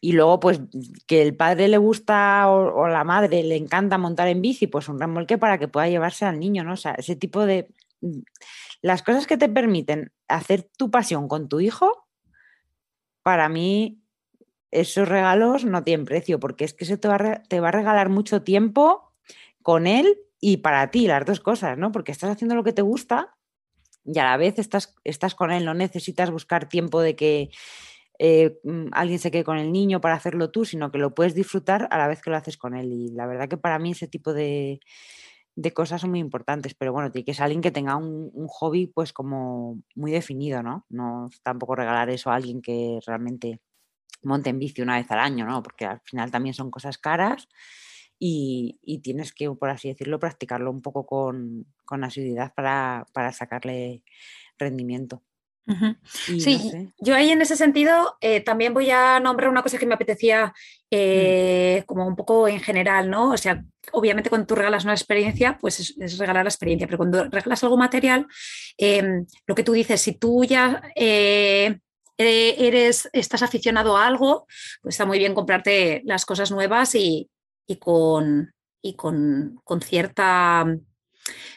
Y luego, pues, que el padre le gusta o, la madre le encanta montar en bici, pues un remolque para que pueda llevarse al niño, ¿no? O sea, ese tipo de... Las cosas que te permiten hacer tu pasión con tu hijo, para mí esos regalos no tienen precio, porque es que eso te va, te va a regalar mucho tiempo con él y para ti, las dos cosas, ¿no? Porque estás haciendo lo que te gusta y a la vez estás, estás con él, no necesitas buscar tiempo de que eh, mm, alguien se quede con el niño para hacerlo tú, sino que lo puedes disfrutar a la vez que lo haces con él. Y la verdad que para mí ese tipo de, cosas son muy importantes, pero bueno, tiene que ser alguien que tenga un, hobby pues como muy definido, ¿no? No tampoco regalar eso a alguien que realmente monte en bici una vez al año, ¿no? Porque al final también son cosas caras y, tienes que, por así decirlo, practicarlo un poco con, con asiduidad para, para sacarle rendimiento. Sí, yo ahí en ese sentido eh, también voy a nombrar una cosa que me apetecía eh, como un poco en general, ¿no? O sea, obviamente cuando tú regalas una experiencia, pues es, regalar la experiencia, pero cuando regalas algo material, em, lo que tú dices, si tú ya eh, eres, estás aficionado a algo, pues está muy bien comprarte las cosas nuevas y, con, y con, cierta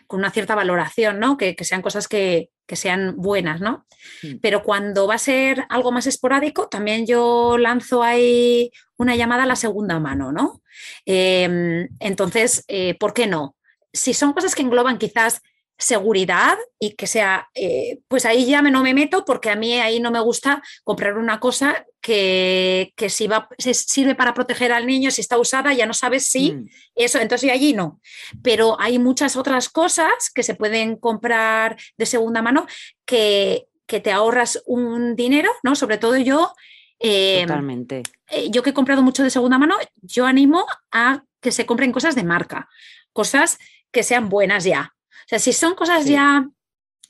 con una cierta valoración, ¿no? Que, sean cosas que, sean buenas, ¿no? Mm. Pero cuando va a ser algo más esporádico, también yo lanzo ahí una llamada a la segunda mano, ¿no? Em, entonces, eh, ¿por qué no? Si son cosas que engloban quizás seguridad y que sea, eh, pues ahí ya me, no me meto porque a mí ahí no me gusta comprar una cosa que, si va, sirve para proteger al niño, si está usada, ya no sabes si mm. eso, entonces allí no. Pero hay muchas otras cosas que se pueden comprar de segunda mano que, que te ahorras un dinero, ¿no? Sobre todo yo. Em, Totalmente. Eh, yo que he comprado mucho de segunda mano, yo animo a que se compren cosas de marca, cosas que sean buenas ya. O sea, si son cosas ya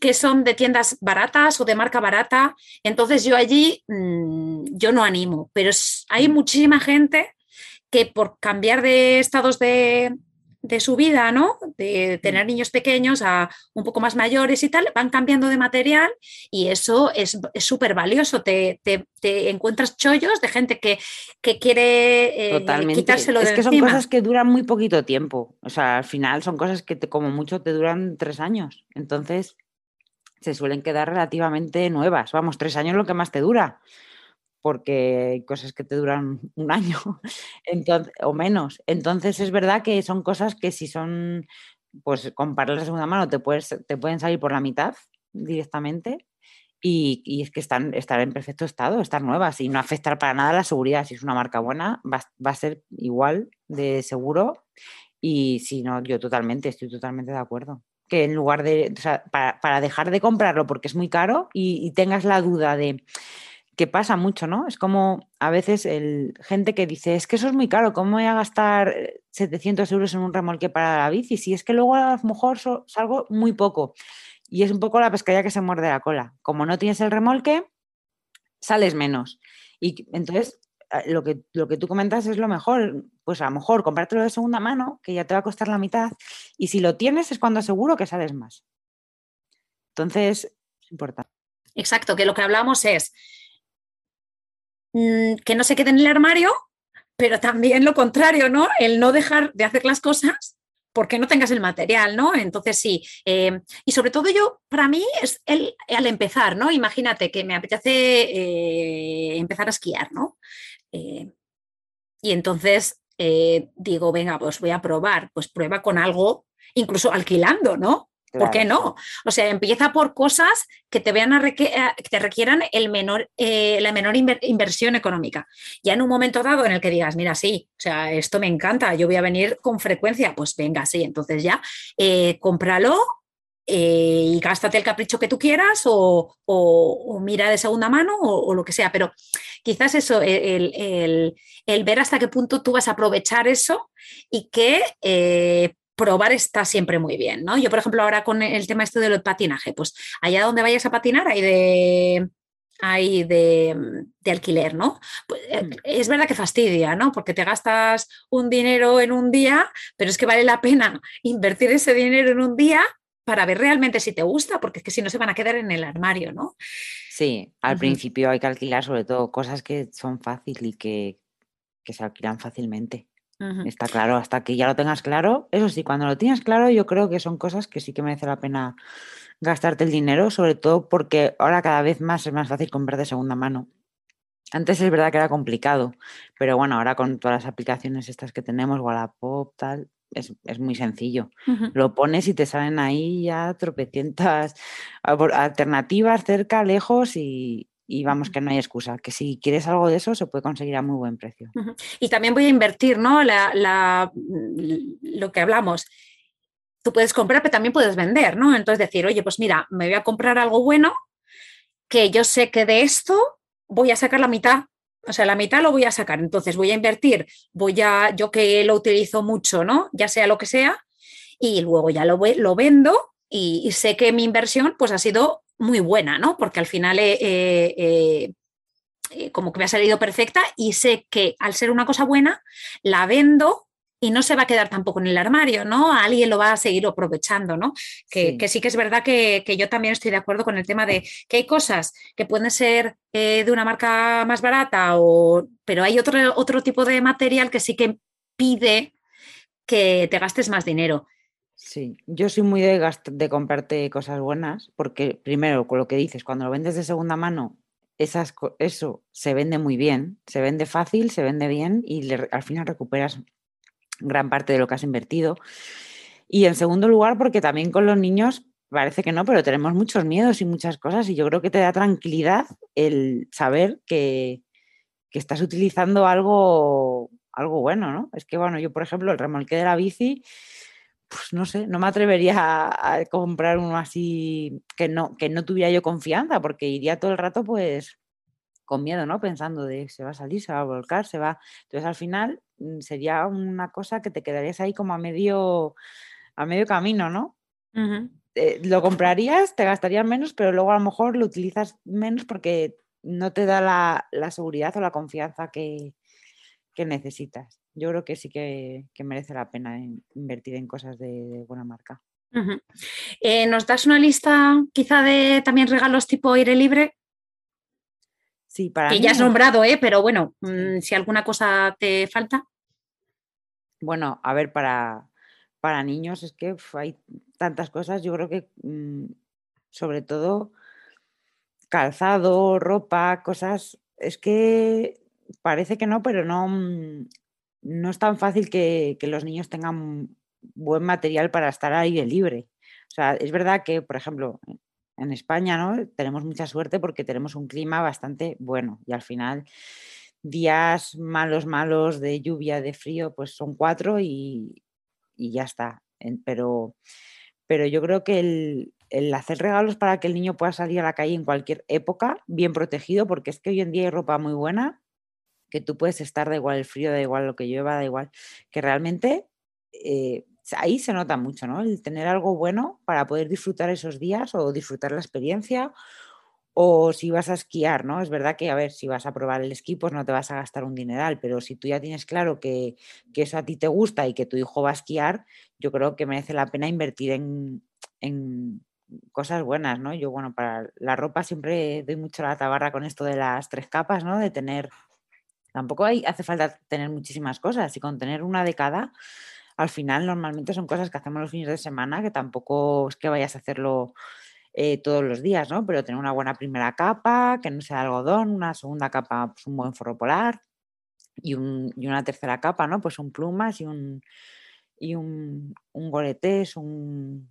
que son de tiendas baratas o de marca barata, entonces yo allí mm, yo no animo, pero hay mm. muchísima gente que por cambiar de estados de, de su vida, ¿no? De tener mm. niños pequeños a un poco más mayores y tal, van cambiando de material y eso es súper valioso. Te, encuentras chollos de gente que, quiere eh, quitárselo es que son cosas que duran muy poquito tiempo. O sea, al final son cosas que como mucho te duran tres años. Entonces se suelen quedar relativamente nuevas. Vamos, tres años lo que más te dura porque hay cosas que te duran un año entonces, o menos. Entonces es verdad que son cosas que si son, pues comprarlas de segunda mano te, puedes, te pueden salir por la mitad directamente y, es que están, estar en perfecto estado, estar nuevas y no afectar para nada la seguridad. Si es una marca buena, va, a ser igual de seguro y si no, yo totalmente, estoy totalmente de acuerdo en lugar de, para, dejar de comprarlo porque es muy caro y tengas la duda de que pasa mucho, ¿no? Es como a veces el, gente que dice, es que eso es muy caro, ¿cómo voy a gastar 700 euros en un remolque para la bici? Si es que luego a lo mejor salgo muy poco. Y es un poco la pescadilla que se muerde la cola. Como no tienes el remolque, sales menos. Y entonces, lo que, lo que tú comentas es lo mejor. Pues a lo mejor comprártelo de segunda mano, que ya te va a costar la mitad. Y si lo tienes es cuando aseguro que sales más. Entonces, es importante. Exacto, que lo que hablamos es Mm, que no se quede en el armario, pero también lo contrario, ¿no? El no dejar de hacer las cosas porque no tengas el material, ¿no? Entonces sí, eh, y sobre todo yo, para mí es el, al empezar, ¿no? Imagínate que me apetece eh, empezar a esquiar, ¿no? Eh, y entonces digo, venga, pues voy a probar, pues prueba con algo, incluso alquilando, ¿no? ¿Por qué no? O sea, empieza por cosas que te, vean a eh, que te requieran el menor, eh, la menor inversión económica. Ya en un momento dado en el que digas, mira, sí, o sea, esto me encanta, yo voy a venir con frecuencia, pues venga, sí, entonces ya, eh, cómpralo y gástate el capricho que tú quieras o, mira de segunda mano o, lo que sea, pero quizás eso, el, ver hasta qué punto tú vas a aprovechar eso y que probar está siempre muy bien, ¿no? Yo, por ejemplo, ahora con el tema este del patinaje, pues allá donde vayas a patinar hay de, hay de, alquiler, ¿no? Pues, eh, mm. es verdad que fastidia, ¿no? Porque te gastas un dinero en un día, pero es que vale la pena invertir ese dinero en un día para ver realmente si te gusta, porque es que si no se van a quedar en el armario, ¿no? Sí, al principio hay que alquilar sobre todo cosas que son fáciles y que, que se alquilan fácilmente. Está claro, hasta que ya lo tengas claro. Eso sí, cuando lo tienes claro, yo creo que son cosas que sí que merece la pena gastarte el dinero, sobre todo porque ahora cada vez más es más fácil comprar de segunda mano. Antes es verdad que era complicado, pero bueno, ahora con todas las aplicaciones estas que tenemos, Wallapop, tal, es, muy sencillo. Lo pones y te salen ahí ya tropecientas alternativas cerca, lejos y, y vamos que no hay excusa, que si quieres algo de eso se puede conseguir a muy buen precio. Y también voy a invertir, ¿no? La, lo que hablamos. Tú puedes comprar, pero también puedes vender, ¿no? Entonces decir, oye, pues mira, me voy a comprar algo bueno, que yo sé que de esto voy a sacar la mitad. O sea, la mitad lo voy a sacar. Entonces voy a invertir, voy a, yo que lo utilizo mucho, ¿no? Ya sea lo que sea, y luego ya lo, lo vendo y, sé que mi inversión pues ha sido muy buena, ¿no? Porque al final como que me ha salido perfecta y sé que al ser una cosa buena, la vendo y no se va a quedar tampoco en el armario, ¿no? Alguien lo va a seguir aprovechando, ¿no? Que sí que, es verdad que, yo también estoy de acuerdo con el tema de que hay cosas que pueden ser eh, de una marca más barata, o, pero hay otro, otro tipo de material que sí que pide que te gastes más dinero. Sí, yo soy muy de, de comprarte cosas buenas, porque primero, con lo que dices, cuando lo vendes de segunda mano, esas, eso se vende muy bien, se vende fácil, se vende bien y al final recuperas gran parte de lo que has invertido. Y en segundo lugar, porque también con los niños parece que no, pero tenemos muchos miedos y muchas cosas y yo creo que te da tranquilidad el saber que, estás utilizando algo, algo bueno, ¿no? Es que, bueno, yo, por ejemplo, el remolque de la bici, pues no sé, no me atrevería a, a, comprar uno así que no, que no tuviera yo confianza, porque iría todo el rato, pues, con miedo, ¿no? Pensando de se va a salir, se va a volcar, se va. Entonces, al final, sería una cosa que te quedarías ahí como a medio, a medio camino, ¿no? Eh, lo comprarías, te gastarías menos, pero luego a lo mejor lo utilizas menos porque no te da la, seguridad o la confianza que, necesitas. Yo creo que sí que, merece la pena invertir en cosas de, buena marca. Eh, ¿Nos das una lista quizá de también regalos tipo aire libre? Sí, para que ya has nombrado, ¿eh? pero bueno, mm, si alguna cosa te falta. Bueno, a ver, para, para niños es que hay tantas cosas. Yo creo que mm, sobre todo calzado, ropa, cosas. Es que parece que no, pero no, mm, no es tan fácil que, los niños tengan buen material para estar ahí de libre. O sea, es verdad que, por ejemplo, en España, ¿no? Tenemos mucha suerte porque tenemos un clima bastante bueno y al final días malos, malos de lluvia, de frío, pues son cuatro y, ya está. Pero, pero yo creo que el, hacer regalos para que el niño pueda salir a la calle en cualquier época, bien protegido, porque es que hoy en día hay ropa muy buena, que tú puedes estar, da igual el frío, da igual lo que llueva, da igual, que realmente eh, ahí se nota mucho, ¿no? El tener algo bueno para poder disfrutar esos días o disfrutar la experiencia o si vas a esquiar, ¿no? Es verdad que, a ver, si vas a probar el esquí, pues no te vas a gastar un dineral, pero si tú ya tienes claro que, eso a ti te gusta y que tu hijo va a esquiar, yo creo que merece la pena invertir en, cosas buenas, ¿no? Yo, bueno, para la ropa siempre doy mucho la tabarra con esto de las tres capas, ¿no? De tener, tampoco hay, hace falta tener muchísimas cosas y con tener una de cada, al final normalmente son cosas que hacemos los fines de semana, que tampoco es que vayas a hacerlo eh, todos los días, ¿no? Pero tener una buena primera capa, que no sea algodón, una segunda capa, pues un buen forro polar y, una tercera capa, ¿no? Pues un plumas y un, y un, un goletés, un,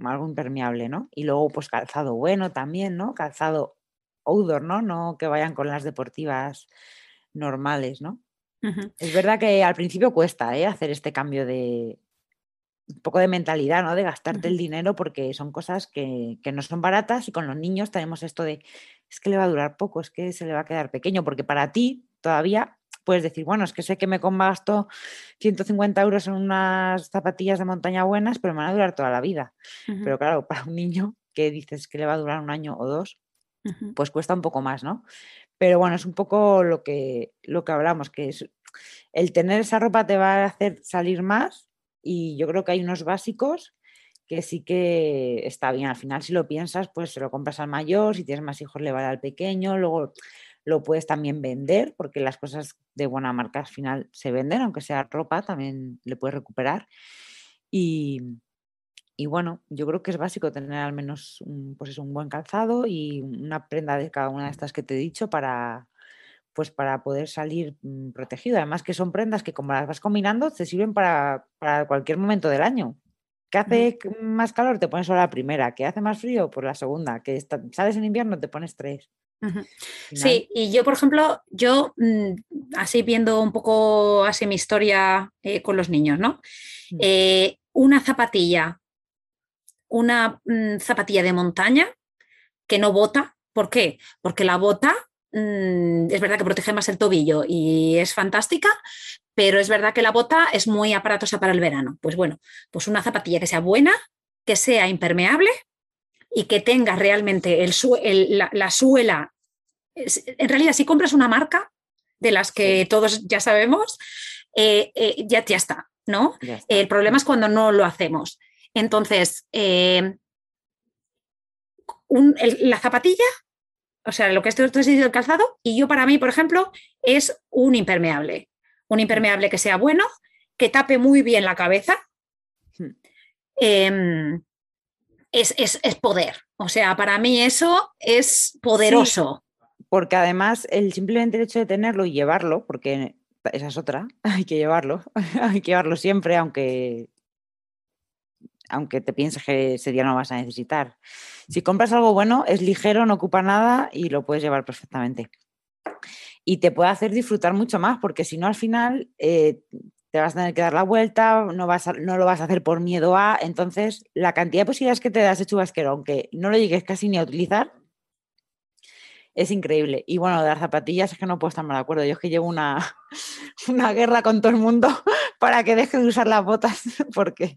algo impermeable, ¿no? Y luego pues calzado bueno también, ¿no? Calzado outdoor, ¿no? No que vayan con las deportivas normales, ¿no? Es verdad que al principio cuesta ¿eh? hacer este cambio de, un poco de mentalidad, ¿no? De gastarte el dinero porque son cosas que, no son baratas y con los niños tenemos esto de, es que le va a durar poco, es que se le va a quedar pequeño, porque para ti todavía puedes decir, bueno, es que sé que me gasto 150 euros en unas zapatillas de montaña buenas, pero me van a durar toda la vida. Pero claro, para un niño que dices que le va a durar un año o dos, pues cuesta un poco más, ¿no? Pero bueno, es un poco lo que, lo que hablamos, que es el tener esa ropa te va a hacer salir más y yo creo que hay unos básicos que sí que está bien. Al final, si lo piensas, pues se lo compras al mayor, si tienes más hijos, le vale al pequeño, luego lo puedes también vender, porque las cosas de buena marca al final se venden, aunque sea ropa, también le puedes recuperar. Y, bueno, yo creo que es básico tener al menos un, pues un buen calzado y una prenda de cada una de estas que te he dicho para, pues para poder salir mm, protegido. Además que son prendas que como las vas combinando te sirven para, cualquier momento del año. ¿Qué hace más calor? Te pones solo la primera. ¿Qué hace más frío? Pues la segunda. Que sales en invierno? Te pones tres. Sí, y yo, por ejemplo, yo mm, así viendo un poco así mi historia eh, con los niños, ¿no? Mm. Eh, una zapatilla, una zapatilla de montaña que no bota. ¿Por qué? Porque la bota Mm, es verdad que protege más el tobillo y es fantástica, pero es verdad que la bota es muy aparatosa para el verano. Pues bueno, pues una zapatilla que sea buena, que sea impermeable y que tenga realmente el, la, suela. En realidad, si compras una marca de las que todos ya sabemos, eh, eh, ya, ya está, ¿no? El problema es cuando no lo hacemos. Entonces, eh, la zapatilla, o sea, lo que es el calzado, y yo para mí, por ejemplo, es un impermeable. Un impermeable que sea bueno, que tape muy bien la cabeza. Em, es, poder. O sea, para mí eso es poderoso. porque además el simplemente el hecho de tenerlo y llevarlo, porque esa es otra, hay que llevarlo, hay que llevarlo siempre, aunque aunque te pienses que ese día no vas a necesitar. Si compras algo bueno, es ligero, no ocupa nada y lo puedes llevar perfectamente. Y te puede hacer disfrutar mucho más, porque si no, al final eh, te vas a tener que dar la vuelta, no, vas no lo vas a hacer por miedo a. Entonces, la cantidad de posibilidades que te das de chubasquero, aunque no lo llegues casi ni a utilizar, es increíble. Y bueno, de las zapatillas es que no puedo estar mal de acuerdo. Yo es que llevo una, una guerra con todo el mundo para que deje de usar las botas, porque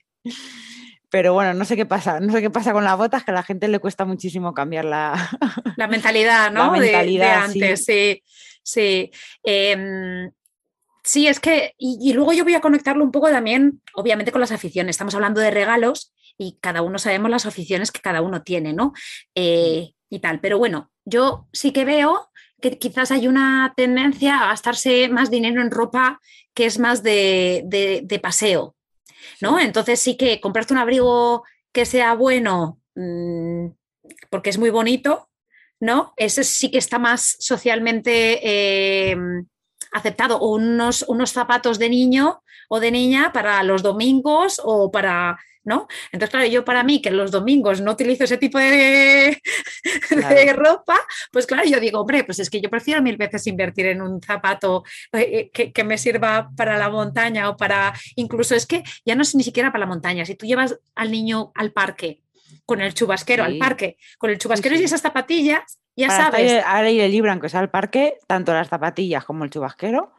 pero bueno, no sé qué pasa, no sé qué pasa con las botas, que a la gente le cuesta muchísimo cambiar la, la mentalidad, ¿no? La mentalidad, de, antes, sí. Sí, em, sí. es que, y, luego yo voy a conectarlo un poco también, obviamente, con las aficiones. Estamos hablando de regalos y cada uno sabemos las aficiones que cada uno tiene, ¿no? Eh, y tal. Pero bueno, yo sí que veo que quizás hay una tendencia a gastarse más dinero en ropa que es más de, de paseo, ¿no? Entonces sí que comprarte un abrigo que sea bueno, mm, porque es muy bonito, ¿no? Ese sí que está más socialmente em, aceptado. O unos, unos zapatos de niño o de niña para los domingos o para ¿no? Entonces, claro, yo para mí, que los domingos no utilizo ese tipo de, ropa, pues claro, yo digo, hombre, pues es que yo prefiero mil veces invertir en un zapato eh, eh, que, me sirva para la montaña o para, incluso es que ya no es ni siquiera para la montaña, si tú llevas al niño al parque con el chubasquero al parque, con el chubasquero y esas zapatillas, ya sabes. Al aire libre, aunque sea al parque, tanto las zapatillas como el chubasquero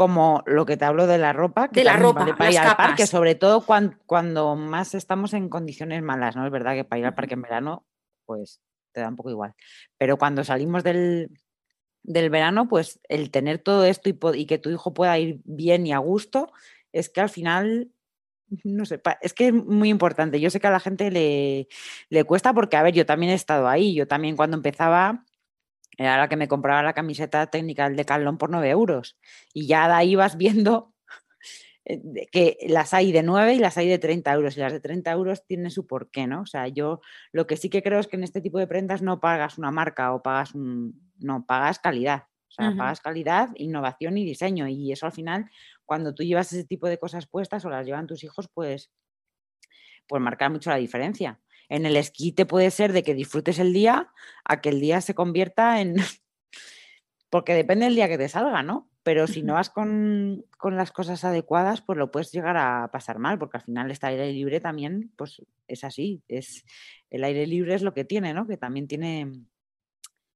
como lo que te hablo de la ropa, que de la ropa, para ir al parque, sobre todo cuando, más estamos en condiciones malas, ¿no? Es verdad que para ir al parque en verano, pues te da un poco igual. Pero cuando salimos del, verano, pues el tener todo esto y, que tu hijo pueda ir bien y a gusto, es que al final, no sé, es que es muy importante. Yo sé que a la gente le, le cuesta porque, a ver, yo también he estado ahí, yo también cuando empezaba era la que me compraba la camiseta técnica de Calón por 9 euros. Y ya de ahí vas viendo eh, que las hay de 9 y las hay de 30 euros. Y las de 30 euros tienen su porqué, ¿no? O sea, yo lo que sí que creo es que en este tipo de prendas no pagas una marca o pagas un. No, pagas calidad. O sea, pagas calidad, innovación y diseño. Y eso al final, cuando tú llevas ese tipo de cosas puestas o las llevan tus hijos, pues, pues marca mucho la diferencia. En el esquí te puede ser de que disfrutes el día a que el día se convierta en... Porque depende del día que te salga, ¿no? Pero si no vas con, las cosas adecuadas, pues lo puedes llegar a pasar mal, porque al final este aire libre también, pues es así. Es, el aire libre es lo que tiene, ¿no? Que también tiene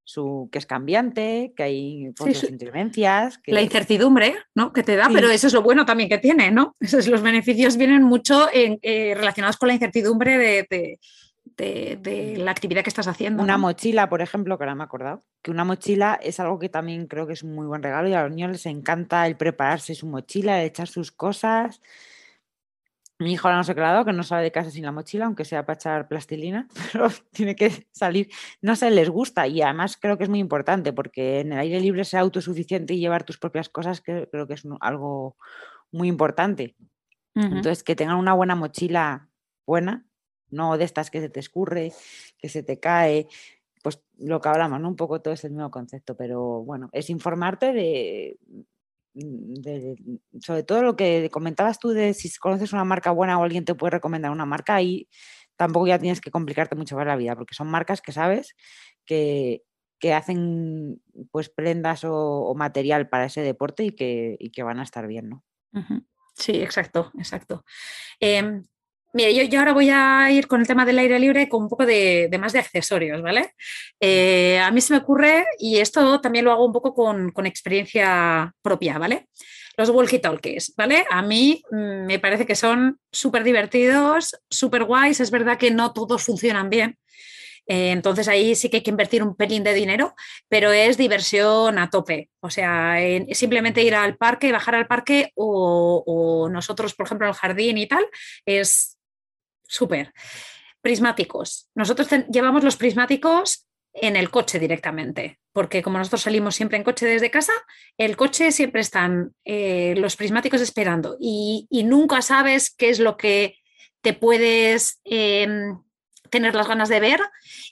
su que es cambiante, que hay pues, inclemencias. La incertidumbre, ¿no? Que te da, pero eso es lo bueno también que tiene, ¿no? Esos, los beneficios vienen mucho eh, relacionados con la incertidumbre de, de, la actividad que estás haciendo. Una mochila, por ejemplo, que ahora me he acordado, que una mochila es algo que también creo que es un muy buen regalo y a los niños les encanta el prepararse su mochila, el echar sus cosas. Mi hijo ahora no se ha quedado, que no sale de casa sin la mochila, aunque sea para echar plastilina, pero tiene que salir. No sé, les gusta y además creo que es muy importante porque en el aire libre ser autosuficiente y llevar tus propias cosas creo que es algo muy importante. Entonces, que tengan una buena mochila buena no de estas que se te escurre, que se te cae, pues lo que hablamos, ¿no? Un poco todo es el mismo concepto, pero bueno, es informarte de, sobre todo lo que comentabas tú de si conoces una marca buena o alguien te puede recomendar una marca, ahí tampoco ya tienes que complicarte mucho más la vida, porque son marcas que sabes que, hacen pues prendas o, material para ese deporte y que, que van a estar bien, ¿no? Sí, exacto, exacto. Em, Mira, yo, ahora voy a ir con el tema del aire libre con un poco de, más de accesorios, ¿vale? Eh, a mí se me ocurre, y esto también lo hago un poco con, experiencia propia, ¿vale? Los walkie-talkies, ¿vale? A mí mm, me parece que son súper divertidos, súper guays. Es verdad que no todos funcionan bien. Eh, entonces ahí sí que hay que invertir un pelín de dinero, pero es diversión a tope. O sea, simplemente ir al parque, bajar al parque o, nosotros, por ejemplo, el jardín y tal, es súper. Prismáticos. Nosotros llevamos los prismáticos en el coche directamente, porque como nosotros salimos siempre en coche desde casa, el coche siempre están eh, los prismáticos esperando y, nunca sabes qué es lo que te puedes em, tener las ganas de ver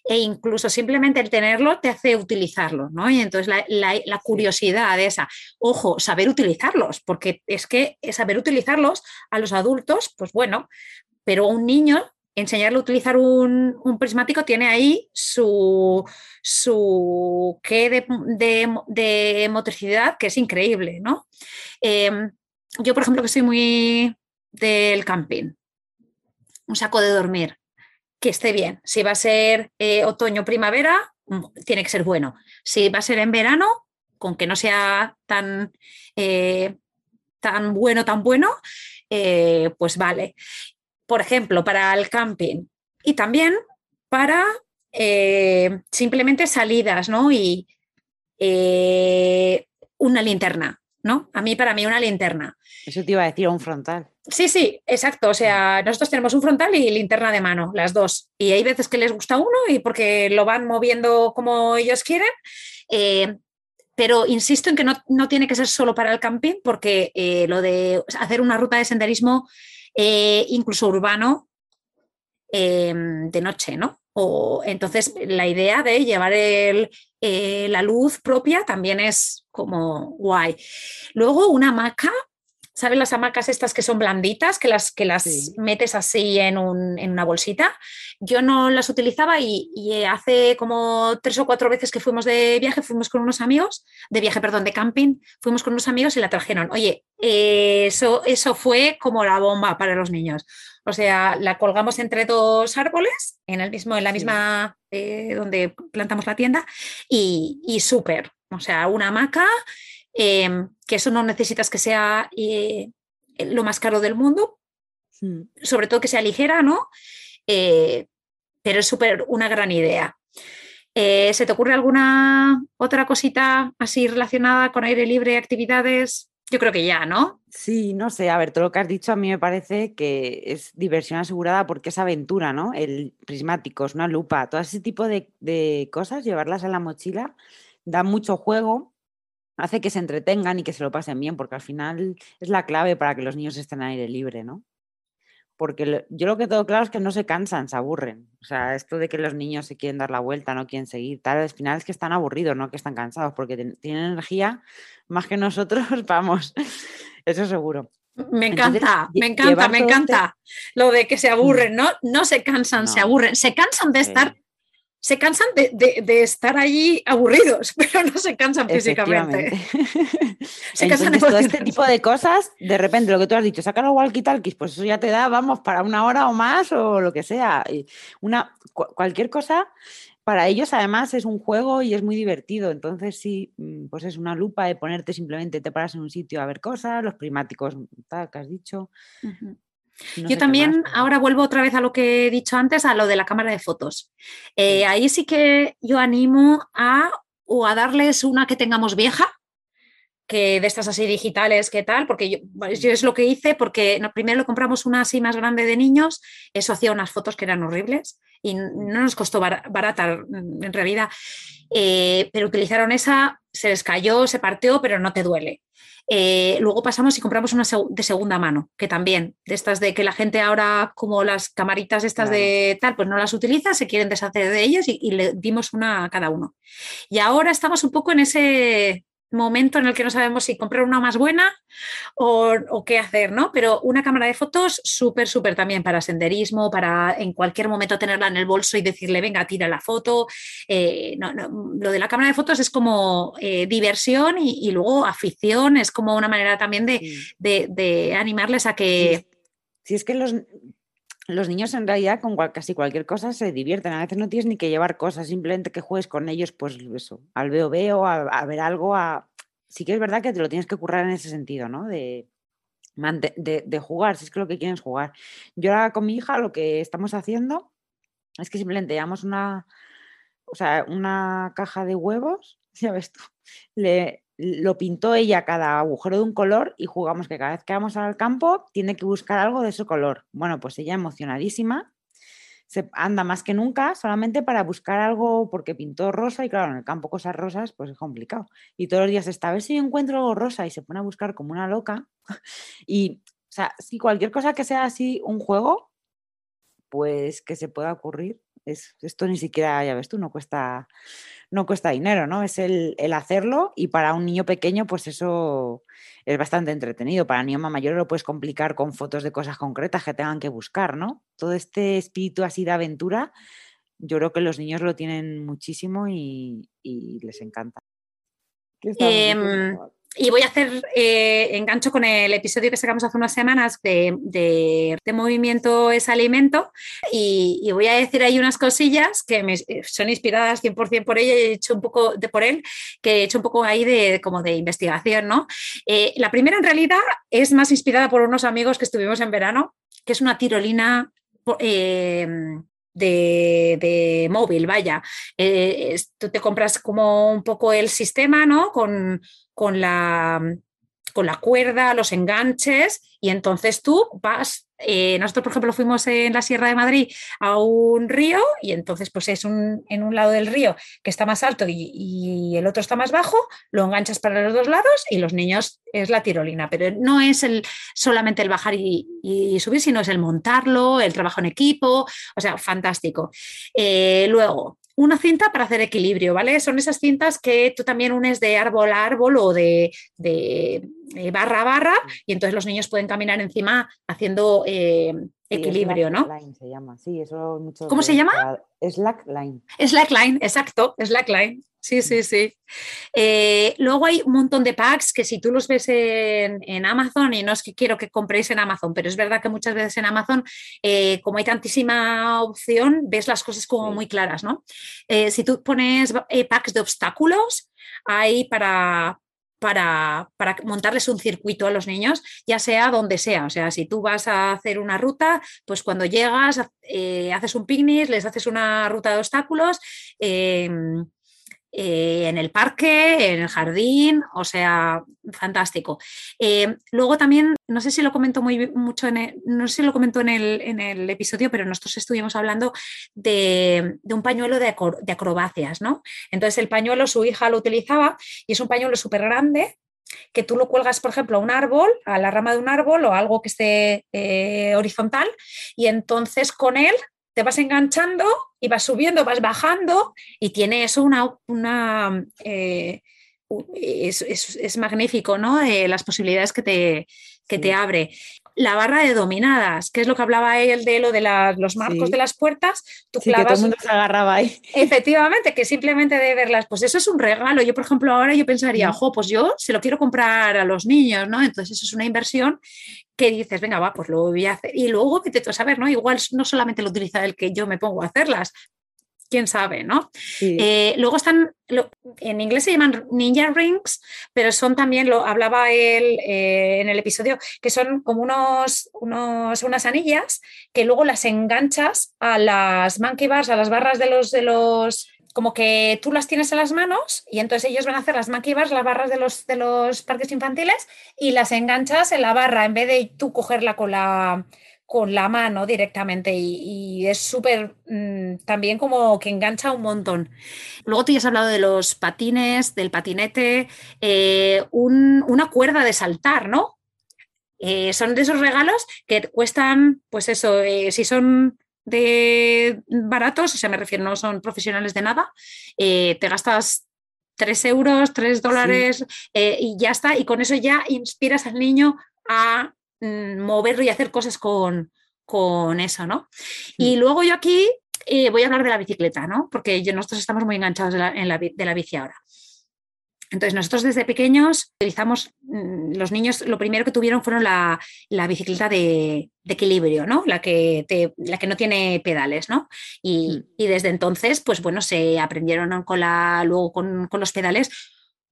e incluso simplemente el tenerlo te hace utilizarlo, ¿no? Y entonces la, curiosidad de esa, ojo, saber utilizarlos, porque es que saber utilizarlos a los adultos, pues bueno, pero un niño enseñarle a utilizar un, prismático tiene ahí su, su qué de, motricidad que es increíble, ¿no? Em, yo, por ejemplo, que soy muy del camping, un saco de dormir, que esté bien. Si va a ser eh, otoño, primavera, mm, tiene que ser bueno. Si va a ser en verano, con que no sea tan, eh, tan bueno, tan bueno, eh, pues vale por ejemplo, para el camping y también para eh, simplemente salidas, ¿no? Y eh, una linterna, ¿no? A mí, para mí, una linterna. Eso te iba a decir, un frontal. Sí, sí, exacto. O sea, nosotros tenemos un frontal y linterna de mano, las dos. Y hay veces que les gusta uno y porque lo van moviendo como ellos quieren. Eh, pero insisto en que no, no, tiene que ser solo para el camping, porque lo de hacer una ruta de senderismo eh, incluso urbano em, de noche, ¿no? O, entonces, la idea de llevar eh, la luz propia también es como guay. Luego, una hamaca ¿Sabes las hamacas estas que son blanditas, que las, que las metes así en, una bolsita? Yo no las utilizaba y, hace como tres o cuatro veces que fuimos de viaje, fuimos con unos amigos, de viaje, perdón, de camping, fuimos con unos amigos y la trajeron. Oye, eso, eso fue como la bomba para los niños. O sea, la colgamos entre dos árboles, en, el mismo, en la misma eh, donde plantamos la tienda, y, y súper. O sea, una hamaca Em, que eso no necesitas que sea eh, lo más caro del mundo, mm. sobre todo que sea ligera, ¿no? Eh, pero es súper una gran idea. Eh, ¿Se te ocurre alguna otra cosita así relacionada con aire libre, actividades? Yo creo que ya, ¿no? Sí, no sé, a ver, todo lo que has dicho a mí me parece que es diversión asegurada porque es aventura, ¿no? El prismáticos, una lupa, todo ese tipo de, de cosas, llevarlas en la mochila, da mucho juego hace que se entretengan y que se lo pasen bien, porque al final es la clave para que los niños estén al aire libre, ¿no? Porque yo lo que tengo claro es que no se cansan, se aburren. O sea, esto de que los niños se quieren dar la vuelta, no quieren seguir, tal, al final es que están aburridos, no que están cansados, porque tienen energía más que nosotros, vamos, eso seguro. Me encanta, me encanta, me este encanta lo de que se mm. aburren, ¿no? No se cansan, se aburren, se cansan de estar se cansan de, estar allí aburridos, pero no se cansan físicamente. se cansan todo este tipo de cosas, de repente lo que tú has dicho, sacar los walkie-talkies, pues eso ya te da, vamos, para una hora o más o lo que sea. Una, cualquier cosa para ellos además es un juego y es muy divertido. Entonces sí, mm, pues es una lupa de ponerte simplemente, te paras en un sitio a ver cosas, los primáticos, tal, que has dicho. Yo también ahora vuelvo otra vez a lo que he dicho antes, a lo de la cámara de fotos. Eh, ahí sí que yo animo a o a darles una que tengamos vieja, que de estas así digitales, ¿qué tal? Porque yo, yo, es lo que hice, porque primero lo compramos una así más grande de niños, eso hacía unas fotos que eran horribles y no nos costó barata en realidad, eh, pero utilizaron esa, se les cayó, se partió, pero no te duele. Eh, luego pasamos y compramos una de segunda mano, que también, de estas de que la gente ahora, como las camaritas estas de tal, pues no las utiliza, se quieren deshacer de ellas y, y le dimos una a cada uno. Y ahora estamos un poco en ese momento en el que no sabemos si comprar una más buena o, qué hacer, ¿no? Pero una cámara de fotos súper, súper también para senderismo, para en cualquier momento tenerla en el bolso y decirle, venga, tira la foto. Eh, lo de la cámara de fotos es como eh, diversión y, luego afición, es como una manera también de, animarles a que... Si es que los, los niños en realidad con casi cualquier cosa se divierten. A veces no tienes ni que llevar cosas, simplemente que juegues con ellos, pues eso, al veo veo, a, ver algo. A... Sí que es verdad que te lo tienes que currar en ese sentido, ¿no? De, de, jugar, si es que lo que quieren es jugar. Yo ahora con mi hija lo que estamos haciendo es que simplemente llevamos una, o sea, una caja de huevos, ya ves tú, le, lo pintó ella cada agujero de un color y jugamos que cada vez que vamos al campo tiene que buscar algo de ese color. Bueno, pues ella emocionadísima, se anda más que nunca solamente para buscar algo porque pintó rosa y claro, en el campo cosas rosas pues es complicado. Y todos los días está a ver si yo encuentro algo rosa y se pone a buscar como una loca. y, o sea, si cualquier cosa que sea así un juego, pues que se pueda ocurrir, es, esto ni siquiera, ya ves tú, no cuesta, no cuesta dinero, ¿no? Es el, hacerlo y para un niño pequeño, pues eso es bastante entretenido. Para un niño mayor lo puedes complicar con fotos de cosas concretas que tengan que buscar, ¿no? Todo este espíritu así de aventura, yo creo que los niños lo tienen muchísimo y, les encanta. Y voy a hacer eh, engancho con el episodio que sacamos hace unas semanas de, movimiento es alimento y, voy a decir ahí unas cosillas que me, son inspiradas 100% por ella he hecho un poco de por él, que he hecho un poco ahí de, como de investigación, ¿no? Eh, la primera en realidad es más inspirada por unos amigos que estuvimos en verano, que es una tirolina eh, de, móvil, vaya. tú te compras como un poco el sistema, ¿no? Con, con la, con la cuerda, los enganches, y entonces tú vas, eh, nosotros por ejemplo fuimos en la Sierra de Madrid a un río y entonces pues es un, en un lado del río que está más alto y, el otro está más bajo, lo enganchas para los dos lados y los niños es la tirolina, pero no es el, solamente el bajar y, subir, sino es el montarlo, el trabajo en equipo, o sea, fantástico. Eh, luego, una cinta para hacer equilibrio, ¿vale? Son esas cintas que tú también unes de árbol a árbol o de, barra a barra y entonces los niños pueden caminar encima haciendo eh, equilibrio, ¿no? se llama, sí, eso mucho ¿Cómo se llama? Slackline. Slackline, exacto, slackline. Sí, sí, sí. Eh, luego hay un montón de packs que si tú los ves en, Amazon, y no es que quiero que compréis en Amazon, pero es verdad que muchas veces en Amazon, eh, como hay tantísima opción, ves las cosas como muy claras, ¿no? Eh, si tú pones packs de obstáculos, hay para, para, para, montarles un circuito a los niños, ya sea donde sea. O sea, si tú vas a hacer una ruta, pues cuando llegas, haces un picnic, les haces una ruta de obstáculos. Eh, en el parque, en el jardín, o sea, fantástico. Eh, luego también, no sé si lo comento muy mucho en no sé si lo comentó en el, episodio, pero nosotros estuvimos hablando de, un pañuelo de, acrobacias, ¿no? Entonces el pañuelo su hija lo utilizaba y es un pañuelo súper grande que tú lo cuelgas, por ejemplo, a un árbol, a la rama de un árbol o algo que esté eh, horizontal, y entonces con él te vas enganchando y vas subiendo, vas bajando y tiene eso una... una eh, es, magnífico, ¿no? Eh, las posibilidades que te, que te abre. La barra de dominadas, que es lo que hablaba él de lo de los marcos de las puertas, tú sí, que todo el mundo se agarraba ahí. Efectivamente, que simplemente de verlas, pues eso es un regalo. Yo, por ejemplo, ahora yo pensaría, ojo, pues yo se lo quiero comprar a los niños, ¿no? Entonces eso es una inversión que dices, venga, va, pues lo voy a hacer. Y luego vete a saber, ¿no? Igual no solamente lo utiliza el que yo me pongo a hacerlas, quién sabe, ¿no? Eh, luego están, en inglés se llaman ninja rings, pero son también, lo hablaba él eh, en el episodio, que son como unos, unos, unas anillas que luego las enganchas a las monkey bars, a las barras de los, de los como que tú las tienes en las manos y entonces ellos van a hacer las maquibas, las barras de los, de los parques infantiles y las enganchas en la barra en vez de tú cogerla con la, con la mano directamente y, es súper mm, también como que engancha un montón. Luego tú ya has hablado de los patines, del patinete, eh, una cuerda de saltar, ¿no? Eh, son de esos regalos que cuestan, pues eso, eh, si son de baratos, o sea, me refiero, no son profesionales de nada, te gastas 3 euros, 3 dólares y ya está, y con eso ya inspiras al niño a moverlo y hacer cosas con, con eso, ¿no? Y luego yo aquí eh, voy a hablar de la bicicleta, ¿no? Porque nosotros estamos muy enganchados en la, de la bici ahora. Entonces, nosotros desde pequeños utilizamos, mm, los niños lo primero que tuvieron fueron la, bicicleta de, equilibrio, ¿no? La que, la que no tiene pedales, ¿no? Mm. Y, desde entonces, pues bueno, se aprendieron con la, luego con, los pedales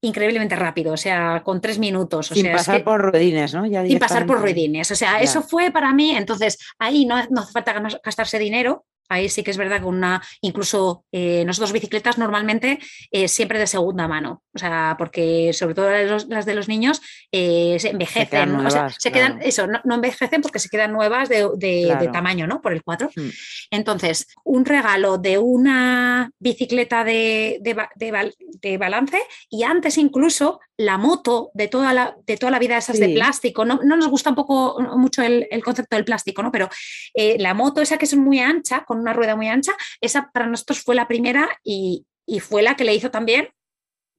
increíblemente rápido, o sea, con tres minutos. sin pasar por ruedines, ¿no? sin pasar por ruedines. O sea, eso fue para mí, entonces ahí no, no hace falta gastarse dinero, Ahí sí que es verdad que una, incluso eh, nosotros bicicletas normalmente eh, siempre de segunda mano, o sea, porque sobre todo las de los, niños eh, se envejecen, o sea, se quedan, eso, no, envejecen porque se quedan nuevas de, tamaño, ¿no? Por el 4. Mm. Entonces, un regalo de una bicicleta de, de, balance y antes incluso la moto de toda la, de toda la vida esas de plástico, no, nos gusta un poco mucho el, el concepto del plástico, ¿no? Pero la moto esa que es muy ancha, con una rueda muy ancha, esa para nosotros fue la primera y, fue la que le hizo también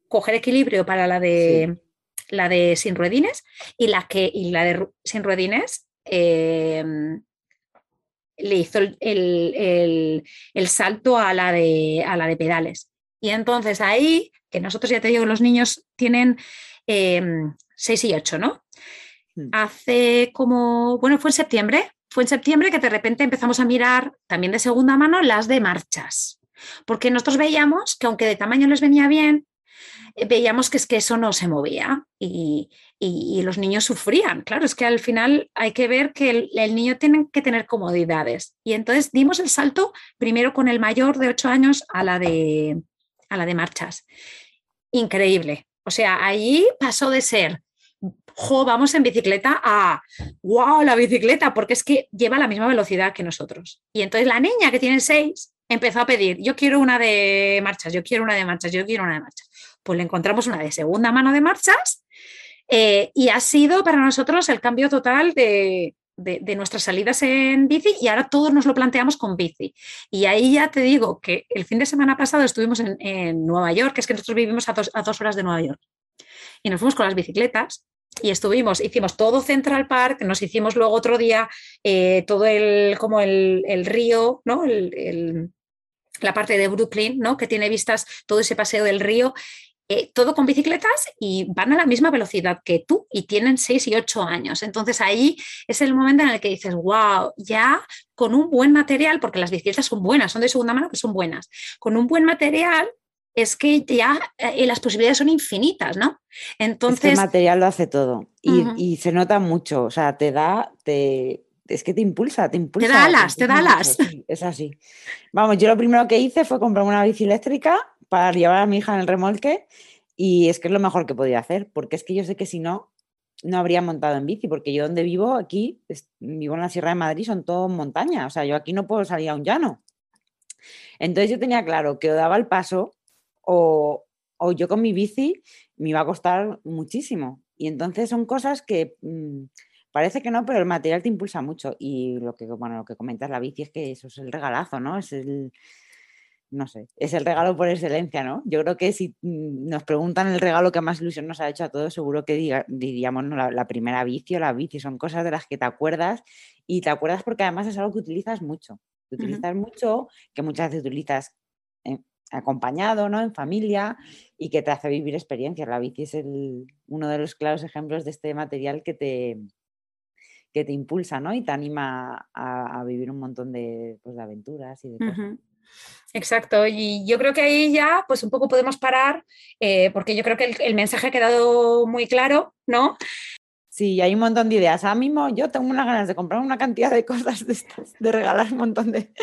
coger equilibrio para la de, la de sin ruedines y la, que, y la de sin ruedines em, le hizo el, salto a la, de, a la de pedales. Y entonces ahí, que nosotros ya te digo, los niños tienen 6 em, y 8, ¿no? Hmm. Hace como, bueno, fue en septiembre, fue en septiembre que de repente empezamos a mirar también de segunda mano las de marchas, porque nosotros veíamos que aunque de tamaño les venía bien, eh, veíamos que es que eso no se movía y, los niños sufrían. Claro, es que al final hay que ver que el, niño tiene que tener comodidades. Y entonces dimos el salto primero con el mayor de 8 años a la de, a la de marchas. Increíble. O sea, allí pasó de ser jo, vamos en bicicleta a, wow, la bicicleta, porque es que lleva la misma velocidad que nosotros. Y entonces la niña que tiene seis empezó a pedir, yo quiero una de marchas, yo quiero una de marchas, yo quiero una de marchas. Pues le encontramos una de segunda mano de marchas eh, y ha sido para nosotros el cambio total de, nuestras salidas en bici y ahora todos nos lo planteamos con bici. Y ahí ya te digo que el fin de semana pasado estuvimos en, Nueva York, que es que nosotros vivimos a dos, a dos horas de Nueva York. Y nos fuimos con las bicicletas y estuvimos, hicimos todo Central Park, nos hicimos luego otro día eh, todo el, como el, río, ¿no? la parte de Brooklyn, ¿no? Que tiene vistas todo ese paseo del río. Eh, todo con bicicletas y van a la misma velocidad que tú y tienen 6 y 8 años. Entonces ahí es el momento en el que dices, wow, ya con un buen material, porque las bicicletas son buenas, son de segunda mano, que son buenas, con un buen material es que ya eh, las posibilidades son infinitas, ¿no? Entonces... Este material lo hace todo y, se nota mucho, o sea, te da, te, es que te impulsa, te impulsa. Te da alas, te, da alas. es así. Vamos, yo lo primero que hice fue comprar una bici eléctrica para llevar a mi hija en el remolque y es que es lo mejor que podía hacer, porque es que yo sé que si no, no habría montado en bici, porque yo donde vivo, aquí, vivo en la Sierra de Madrid, son todo montaña, o sea, yo aquí no puedo salir a un llano. Entonces yo tenía claro que o daba el paso o, yo con mi bici me iba a costar muchísimo. Y entonces son cosas que mm, parece que no, pero el material te impulsa mucho. Y lo que, bueno, lo que comentas la bici es que eso es el regalazo, ¿no? Es el, no sé, es el regalo por excelencia, ¿no? Yo creo que si mm, nos preguntan el regalo que más ilusión nos ha hecho a todos, seguro que diríamos la, primera bici o la bici. Son cosas de las que te acuerdas y te acuerdas porque además es algo que utilizas mucho. utilizas mucho, que muchas veces utilizas acompañado, ¿no? En familia y que te hace vivir experiencias. La bici es el, uno de los claros ejemplos de este material que te, que te impulsa, ¿no? Y te anima a, vivir un montón de, pues, de aventuras y de cosas. Exacto, y yo creo que ahí ya pues un poco podemos parar, eh, porque yo creo que el, el, mensaje ha quedado muy claro, ¿no? Sí, hay un montón de ideas. Ahora mismo yo tengo unas ganas de comprar una cantidad de cosas de estas, de regalar un montón de,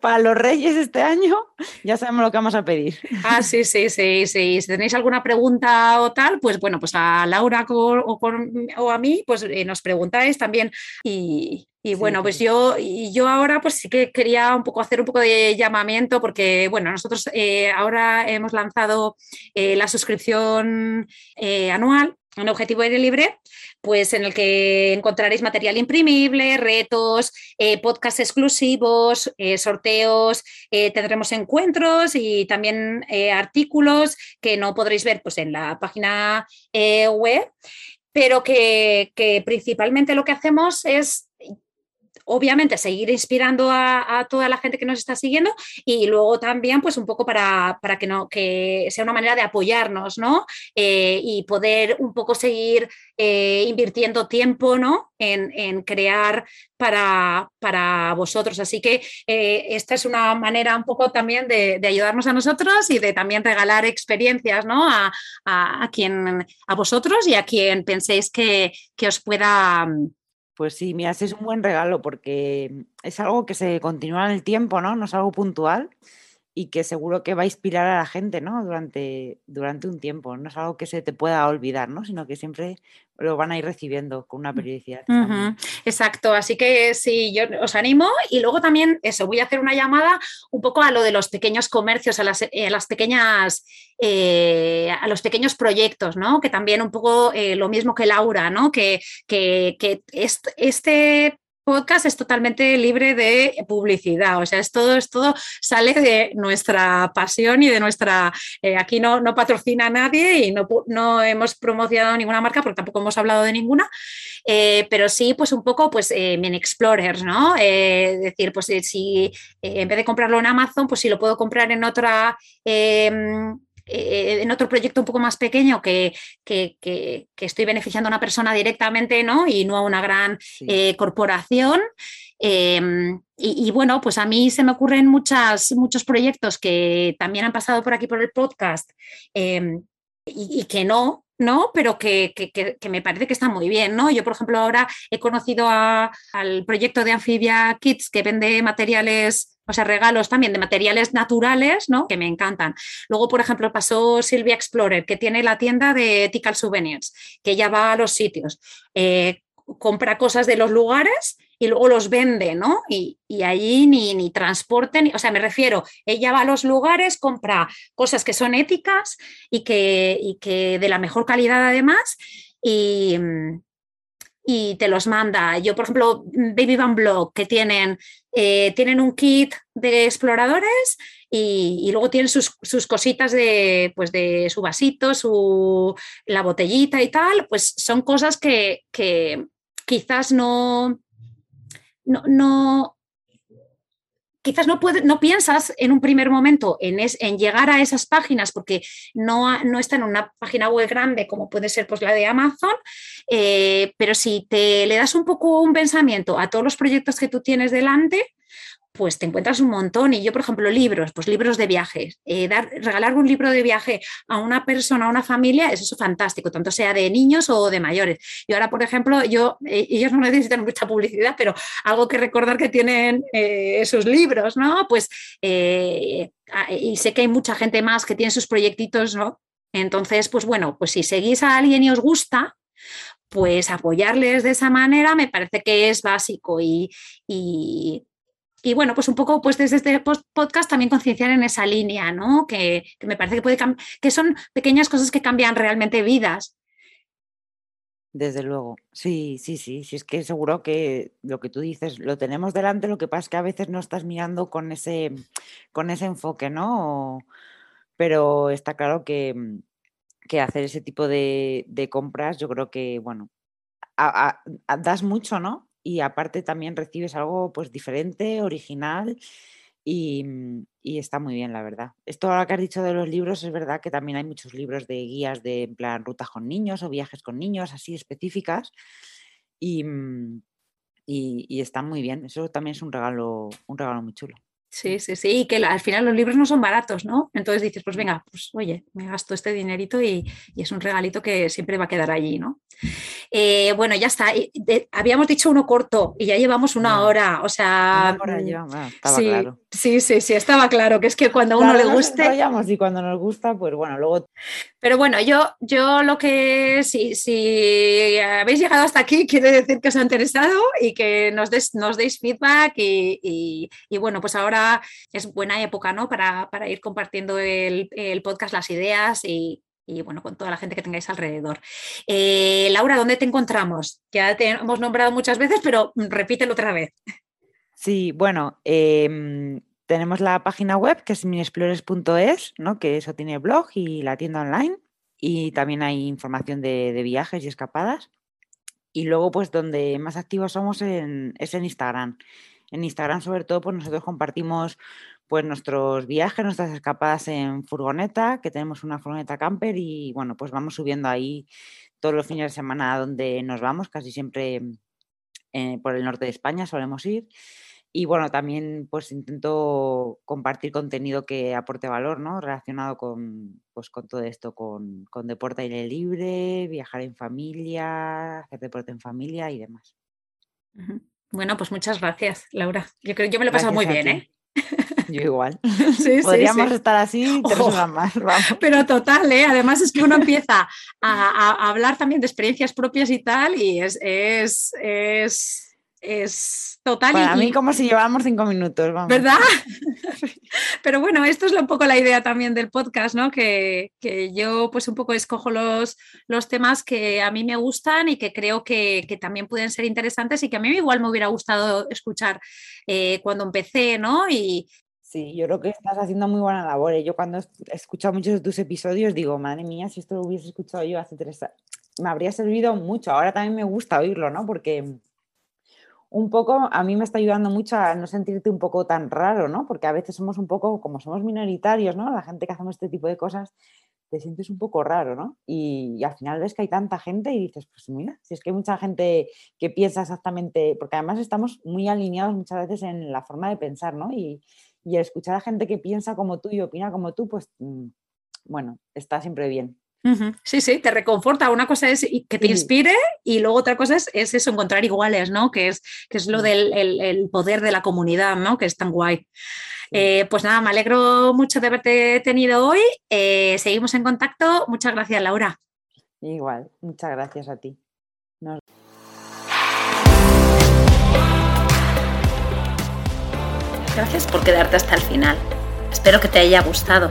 para los Reyes este año, ya sabemos lo que vamos a pedir. Ah, sí, sí, sí, sí. Si tenéis alguna pregunta o tal, pues bueno, pues a Laura o, a mí, pues eh, nos preguntáis también. Y, bueno, pues yo, yo ahora pues sí que quería un poco hacer un poco de llamamiento porque, bueno, nosotros eh, ahora hemos lanzado eh, la suscripción anual en Objetivo Aire Libre pues en el que encontraréis material imprimible, retos, eh, podcasts exclusivos, eh, sorteos, eh, tendremos encuentros y también artículos que no podréis ver pues, en la página web, pero que, que principalmente lo que hacemos es obviamente seguir inspirando a, toda la gente que nos está siguiendo y luego también pues un poco para, que, no, que sea una manera de apoyarnos ¿no? Eh, y poder un poco seguir eh, invirtiendo tiempo ¿no? en, crear para, para, vosotros. Así que eh, esta es una manera un poco también de, ayudarnos a nosotros y de también regalar experiencias ¿no? a, quien, a vosotros y a quien penséis que, que os pueda Pues sí, mira, ese es un buen regalo porque es algo que se continúa en el tiempo, ¿no? No es algo puntual y que seguro que va a inspirar a la gente, ¿no? Durante, durante un tiempo. No es algo que se te pueda olvidar, ¿no? Sino que siempre lo van a ir recibiendo con una mm, periodicidad. Exacto, así que sí, yo os animo y luego también eso, voy a hacer una llamada un poco a lo de los pequeños comercios, a las, eh, las pequeñas, eh, a los pequeños proyectos, ¿no? Que también un poco eh, lo mismo que Laura, ¿no? Que, que, que este podcast es totalmente libre de publicidad, o sea, es todo, es todo sale de nuestra pasión y de nuestra, eh, aquí no, no patrocina a nadie y no, no, hemos promocionado ninguna marca porque tampoco hemos hablado de ninguna, eh, pero sí, pues un poco, pues eh, Mini Explorers, ¿no? Es decir, pues si en vez de comprarlo en Amazon, pues si lo puedo comprar en otra em, eh, en otro proyecto un poco más pequeño que, estoy beneficiando a una persona directamente ¿no? y no a una gran eh, corporación. Em, y, bueno, pues a mí se me ocurren muchas, muchos proyectos que también han pasado por aquí por el podcast em, y, que no, ¿no? Pero que, me parece que está muy bien, ¿no? Yo, por ejemplo, ahora he conocido al proyecto de Amphibia Kids que vende materiales o sea, regalos también de materiales naturales, ¿no? Que me encantan. Luego, por ejemplo, pasó Silvia Explorer, que tiene la tienda de Ethical Souvenirs, que ella va a los sitios, eh, compra cosas de los lugares y luego los vende, ¿no? Y, y allí ni, ni transporte, o sea, me refiero, ella va a los lugares, compra cosas que son éticas y que, y que de la mejor calidad además. Y, y te los manda. Yo, por ejemplo, Baby Van Blog, que tienen, eh, tienen un kit de exploradores y, luego tienen sus, cositas de, pues de su vasito, su, la botellita y tal, pues son cosas que, que quizás no, no, no, quizás no, no piensas en un primer momento en, en llegar a esas páginas porque no, no está en una página web grande como puede ser pues, la de Amazon, eh, pero si te le das un poco un pensamiento a todos los proyectos que tú tienes delante, pues te encuentras un montón. Y yo, por ejemplo, libros, pues libros de viajes. Eh, dar, regalar un libro de viaje a una persona, a una familia, eso es fantástico, tanto sea de niños o de mayores. Y ahora, por ejemplo, yo, eh, ellos no necesitan mucha publicidad, pero algo que recordar que tienen eh, esos libros, ¿no? Pues, y sé que hay mucha gente más que tiene sus proyectitos, ¿no? Entonces, pues bueno, pues si seguís a alguien y os gusta, pues apoyarles de esa manera me parece que es básico y bueno, pues un poco pues desde este podcast también concienciar en esa línea, ¿no? Que, me parece que, puede que son pequeñas cosas que cambian realmente vidas. Desde luego, sí, sí, sí, sí, es que seguro que lo que tú dices lo tenemos delante, lo que pasa es que a veces no estás mirando con ese, con ese enfoque, ¿no? pero está claro que, que, hacer ese tipo de, compras, yo creo que, bueno, das mucho, ¿no? Y aparte también recibes algo pues diferente, original mm, y, está muy bien, la verdad. Esto ahora que has dicho de los libros, es verdad que también hay muchos libros de guías de plan rutas con niños o viajes con niños, así específicas. Y, mm, y, y están muy bien. Eso también es un regalo, un regalo muy chulo. Sí, sí, sí, y que al final los libros no son baratos, ¿no? Entonces dices, pues venga, pues oye, me gasto este dinerito y, es un regalito que siempre va a quedar allí, ¿no? Eh, bueno, ya está. habíamos dicho uno corto y ya llevamos una hora, o sea... Una hora ya, mm, estaba sí, claro. Sí, sí, sí, estaba claro, que es que cuando a uno le guste... y cuando nos gusta, pues bueno, luego... Pero bueno, yo, yo lo que, si, si habéis llegado hasta aquí, quiere decir que os ha interesado y que nos, nos deis feedback y bueno, pues ahora es buena época ¿no? para, ir compartiendo el, podcast, las ideas y, bueno, con toda la gente que tengáis alrededor. Eh, Laura, ¿dónde te encontramos? Ya te hemos nombrado muchas veces, pero repítelo otra vez. Sí, bueno, em, tenemos la página web que es minexplores.es, ¿no? que eso tiene blog y la tienda online. Y también hay información de, viajes y escapadas. Y luego, pues donde más activos somos es en Instagram. En Instagram, sobre todo, pues nosotros compartimos pues nuestros viajes, nuestras escapadas en furgoneta, que tenemos una furgoneta camper y bueno, pues vamos subiendo ahí todos los fines de semana donde nos vamos, casi siempre eh, por el norte de España solemos ir. Y bueno, también pues intento compartir contenido que aporte valor, ¿no? Relacionado con, pues, con todo esto, con, con deporte aire libre, viajar en familia, hacer deporte en familia y demás. Bueno, pues muchas gracias, Laura. Yo creo que yo me lo he pasado muy bien, ¿eh? Yo igual. Podríamos estar así tres horas más. Pero total, ¿eh? Además es que uno empieza a, hablar también de experiencias propias y tal, y es, es, es, es total. Para mí como si llevábamos cinco minutos, vamos. ¿Verdad? Pero bueno, esto es un poco la idea también del podcast, ¿no? Que, yo pues un poco escojo los, los, temas que a mí me gustan y que creo que, también pueden ser interesantes y que a mí igual me hubiera gustado escuchar eh, cuando empecé, ¿no? Y, Sí, yo creo que estás haciendo muy buena labor. ¿eh? Yo cuando he escuchado muchos de tus episodios digo, madre mía, si esto lo hubiese escuchado yo hace tres años, me habría servido mucho. Ahora también me gusta oírlo, ¿no? Porque un poco a mí me está ayudando mucho a no sentirte un poco tan raro, ¿no? Porque a veces somos un poco, como somos minoritarios, ¿no? La gente que hacemos este tipo de cosas, te sientes un poco raro, ¿no? Y, al final ves que hay tanta gente y dices, pues mira, si es que hay mucha gente que piensa exactamente, porque además estamos muy alineados muchas veces en la forma de pensar, ¿no? Y, y escuchar a gente que piensa como tú y opina como tú, pues mm, bueno, está siempre bien. Sí, sí, te reconforta. Una cosa es que te inspire y luego otra cosa es, eso, encontrar iguales, ¿no? Que es, que es lo del poder de la comunidad, ¿no? Que es tan guay. Eh, pues nada, me alegro mucho de haberte tenido hoy. Eh, seguimos en contacto. Muchas gracias, Laura. Igual, muchas gracias a ti. Gracias por quedarte hasta el final. Espero que te haya gustado.